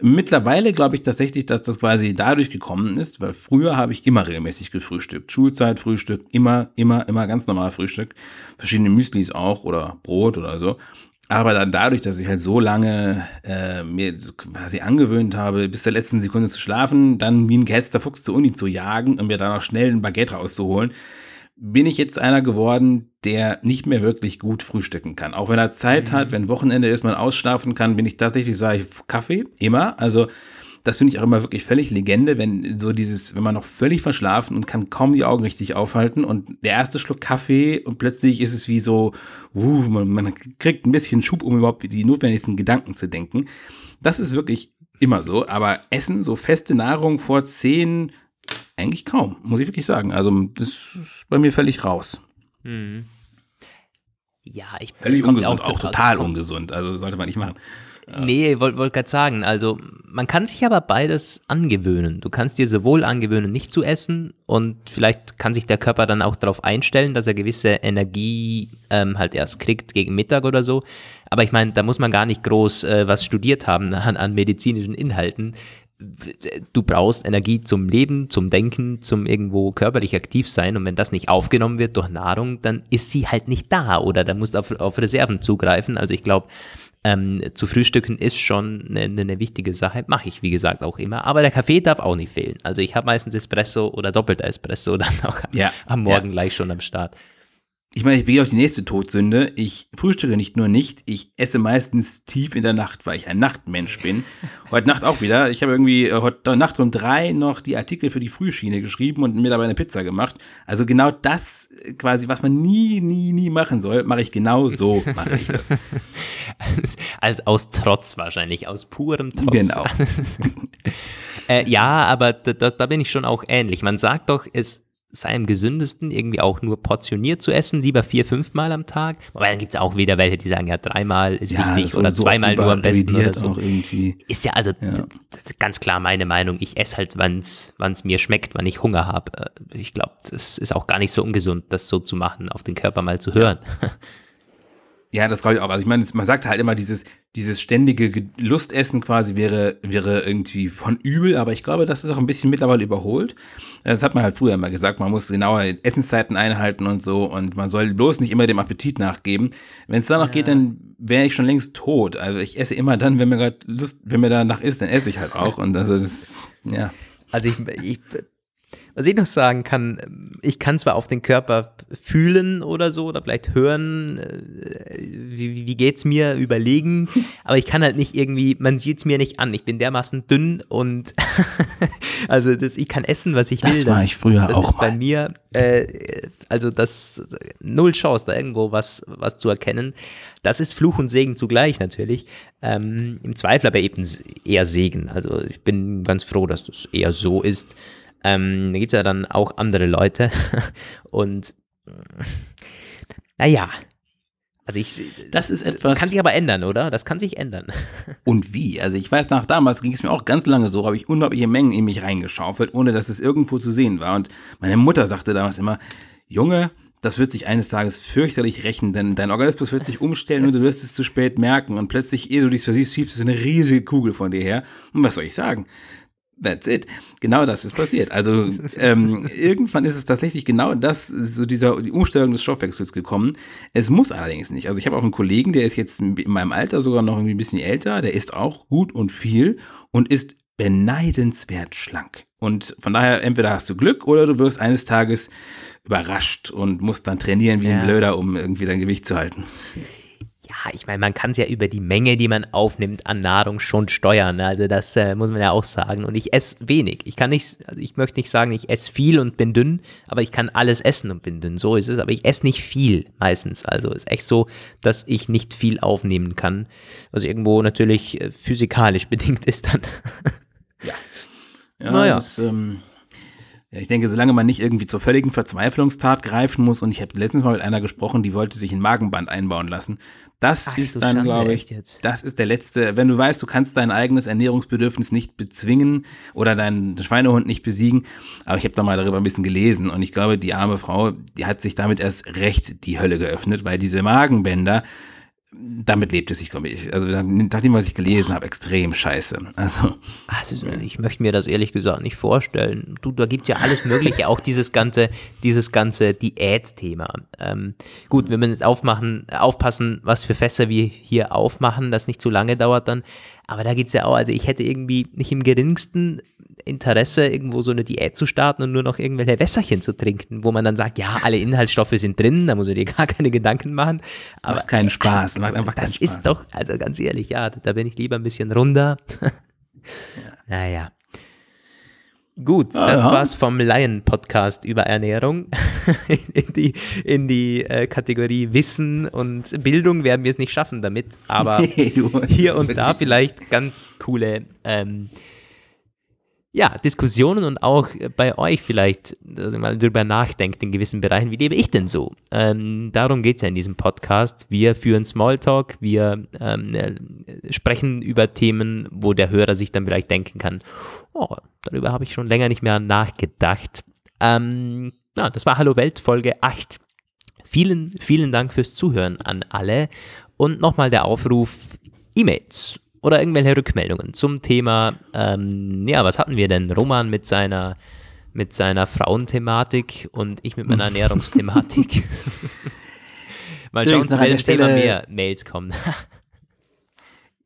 Mittlerweile glaube ich tatsächlich, dass das quasi dadurch gekommen ist, weil früher habe ich immer regelmäßig gefrühstückt. Schulzeit, Frühstück, immer, immer, immer ganz normal Frühstück. Verschiedene Müslis auch oder Brot oder so. Aber dann dadurch, dass ich halt so lange äh, mir quasi angewöhnt habe, bis zur letzten Sekunde zu schlafen, dann wie ein gehetzter Fuchs zur Uni zu jagen und mir dann auch schnell ein Baguette rauszuholen, bin ich jetzt einer geworden, der nicht mehr wirklich gut frühstücken kann. Auch wenn er Zeit mhm. hat, wenn Wochenende ist, man ausschlafen kann, bin ich tatsächlich, sage ich, Kaffee, immer. Also das finde ich auch immer wirklich völlig Legende, wenn so dieses, wenn man noch völlig verschlafen und kann kaum die Augen richtig aufhalten und der erste Schluck Kaffee und plötzlich ist es wie so, uh, man, man kriegt ein bisschen Schub, um überhaupt die notwendigsten Gedanken zu denken. Das ist wirklich immer so, aber Essen, so feste Nahrung vor zehn, eigentlich kaum, muss ich wirklich sagen. Also das ist bei mir völlig raus. Mhm. Ja, ich Völlig ungesund, auch, auch total ungesund. Also sollte man nicht machen. Nee, wollte wollt gerade sagen, also man kann sich aber beides angewöhnen. Du kannst dir sowohl angewöhnen, nicht zu essen und vielleicht kann sich der Körper dann auch darauf einstellen, dass er gewisse Energie ähm, halt erst kriegt gegen Mittag oder so. Aber ich meine, da muss man gar nicht groß äh, was studiert haben an, an medizinischen Inhalten du brauchst Energie zum Leben, zum Denken, zum irgendwo körperlich aktiv sein und wenn das nicht aufgenommen wird durch Nahrung, dann ist sie halt nicht da oder da musst du auf, auf Reserven zugreifen. Also ich glaube, ähm, zu frühstücken ist schon eine, eine wichtige Sache. Mache ich, wie gesagt, auch immer. Aber der Kaffee darf auch nicht fehlen. Also ich habe meistens Espresso oder doppelter Espresso dann auch ja, am Morgen ja. gleich schon am Start ich meine, ich bin auch die nächste Todsünde. Ich frühstücke nicht nur nicht, ich esse meistens tief in der Nacht, weil ich ein Nachtmensch bin. Heute Nacht auch wieder. Ich habe irgendwie äh, heute Nacht um drei noch die Artikel für die Frühschiene geschrieben und mir dabei eine Pizza gemacht. Also genau das äh, quasi, was man nie, nie, nie machen soll, mache ich genau so, mache ich das. Als aus Trotz wahrscheinlich, aus purem Trotz. Genau. äh, ja, aber da, da bin ich schon auch ähnlich. Man sagt doch, es sei am gesündesten, irgendwie auch nur portioniert zu essen, lieber vier, fünf Mal am Tag. Wobei dann gibt es auch wieder welche, die sagen, ja, dreimal ist ja, wichtig oder so zweimal nur am besten oder so. Ist ja also ja. ganz klar meine Meinung. Ich esse halt, wann es mir schmeckt, wann ich Hunger habe. Äh, ich glaube, das ist auch gar nicht so ungesund, das so zu machen, auf den Körper mal zu hören. Ja. Ja, das glaube ich auch. Also ich meine, man sagt halt immer, dieses, dieses ständige Lustessen quasi wäre, wäre irgendwie von übel, aber ich glaube, das ist auch ein bisschen mittlerweile überholt. Das hat man halt früher immer gesagt, man muss genaue Essenszeiten einhalten und so und man soll bloß nicht immer dem Appetit nachgeben. Wenn es danach ja. geht, dann wäre ich schon längst tot. Also ich esse immer dann, wenn mir gerade Lust, wenn mir danach ist, dann esse ich halt auch und also das, ja. Also ich, ich was ich noch sagen kann, ich kann zwar auf den Körper fühlen oder so, oder vielleicht hören, äh, wie, wie geht's mir, überlegen, aber ich kann halt nicht irgendwie, man sieht's mir nicht an. Ich bin dermaßen dünn und also das, ich kann essen, was ich will. Das war ich früher das auch ist mal. bei mir, äh, also das null Chance, da irgendwo was, was zu erkennen. Das ist Fluch und Segen zugleich natürlich. Ähm, Im Zweifel aber eben eher Segen. Also ich bin ganz froh, dass das eher so ist. Ähm, da gibt es ja dann auch andere Leute. Und naja, also ich, das ist etwas. Das kann sich aber ändern, oder? Das kann sich ändern. Und wie? Also ich weiß nach damals ging es mir auch ganz lange so, habe ich unglaubliche Mengen in mich reingeschaufelt, ohne dass es irgendwo zu sehen war. Und meine Mutter sagte damals immer, Junge, das wird sich eines Tages fürchterlich rächen, denn dein Organismus wird sich umstellen und du wirst es zu spät merken und plötzlich, ehe du dich versiehst, schiebst du eine riesige Kugel von dir her. Und was soll ich sagen? That's it. Genau das ist passiert. Also ähm, irgendwann ist es tatsächlich genau das, so dieser die Umstellung des Stoffwechsels gekommen. Es muss allerdings nicht. Also ich habe auch einen Kollegen, der ist jetzt in meinem Alter sogar noch irgendwie ein bisschen älter, der isst auch gut und viel und ist beneidenswert schlank. Und von daher, entweder hast du Glück oder du wirst eines Tages überrascht und musst dann trainieren wie ja. ein Blöder, um irgendwie dein Gewicht zu halten ich meine, man kann es ja über die Menge, die man aufnimmt an Nahrung schon steuern. Ne? Also das äh, muss man ja auch sagen. Und ich esse wenig. Ich kann nicht, also ich möchte nicht sagen, ich esse viel und bin dünn, aber ich kann alles essen und bin dünn. So ist es. Aber ich esse nicht viel meistens. Also ist echt so, dass ich nicht viel aufnehmen kann. Was irgendwo natürlich äh, physikalisch bedingt ist dann. ja. Ja, naja. das, ähm, ja, ich denke, solange man nicht irgendwie zur völligen Verzweiflungstat greifen muss, und ich habe letztens mal mit einer gesprochen, die wollte sich ein Magenband einbauen lassen. Das Ach, ist so dann, glaube ich, das ist der letzte, wenn du weißt, du kannst dein eigenes Ernährungsbedürfnis nicht bezwingen oder deinen Schweinehund nicht besiegen. Aber ich habe da mal darüber ein bisschen gelesen und ich glaube, die arme Frau, die hat sich damit erst recht die Hölle geöffnet, weil diese Magenbänder, damit lebt es sich, also nachdem, was ich gelesen habe, extrem scheiße. Also, also ich möchte mir das ehrlich gesagt nicht vorstellen. Du, da gibt es ja alles Mögliche, auch dieses ganze, dieses ganze Diät-Thema. Ähm, gut, wenn wir jetzt aufmachen, aufpassen, was für Fässer wir hier aufmachen, das nicht zu lange dauert dann. Aber da geht's ja auch, also ich hätte irgendwie nicht im geringsten Interesse, irgendwo so eine Diät zu starten und nur noch irgendwelche Wässerchen zu trinken, wo man dann sagt, ja, alle Inhaltsstoffe sind drin, da muss man dir gar keine Gedanken machen. Das aber macht keinen Spaß, also, macht einfach das keinen Spaß. ist doch, also ganz ehrlich, ja, da bin ich lieber ein bisschen runder. ja. Naja. Gut, ah, das war's vom Lion-Podcast über Ernährung. in die, in die äh, Kategorie Wissen und Bildung werden wir es nicht schaffen damit, aber hier und da vielleicht ganz coole ähm, ja, Diskussionen und auch bei euch vielleicht, dass ihr mal drüber nachdenkt in gewissen Bereichen, wie lebe ich denn so? Ähm, darum geht es ja in diesem Podcast. Wir führen Smalltalk, wir ähm, äh, sprechen über Themen, wo der Hörer sich dann vielleicht denken kann, oh, darüber habe ich schon länger nicht mehr nachgedacht. Ähm, na, das war Hallo Welt Folge 8. Vielen, vielen Dank fürs Zuhören an alle und nochmal der Aufruf, E-Mails oder irgendwelche Rückmeldungen zum Thema, ähm, ja, was hatten wir denn? Roman mit seiner, mit seiner Frauenthematik und ich mit meiner Ernährungsthematik. Mal schauen, zu welchem Thema mehr Mails kommen.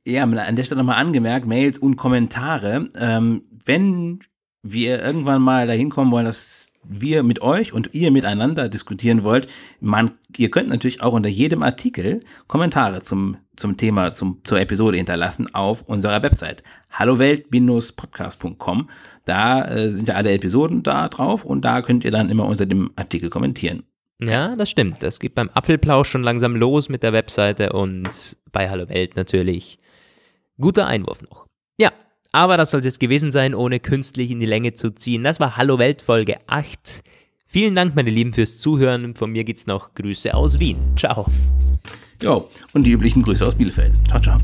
ja, an der Stelle nochmal angemerkt, Mails und Kommentare. Ähm, wenn wir irgendwann mal dahin kommen wollen, dass wir mit euch und ihr miteinander diskutieren wollt, man, ihr könnt natürlich auch unter jedem Artikel Kommentare zum, zum Thema, zum, zur Episode hinterlassen auf unserer Website hallowelt-podcast.com. Da äh, sind ja alle Episoden da drauf und da könnt ihr dann immer unter dem Artikel kommentieren. Ja, das stimmt. Das geht beim Apfelplausch schon langsam los mit der Webseite und bei Hallo Welt natürlich. Guter Einwurf noch. Ja, aber das soll es jetzt gewesen sein, ohne künstlich in die Länge zu ziehen. Das war Hallo Welt Folge 8. Vielen Dank, meine Lieben, fürs Zuhören. Von mir gibt's noch Grüße aus Wien. Ciao. Ja, und die üblichen Grüße aus Bielefeld. Ciao, ciao.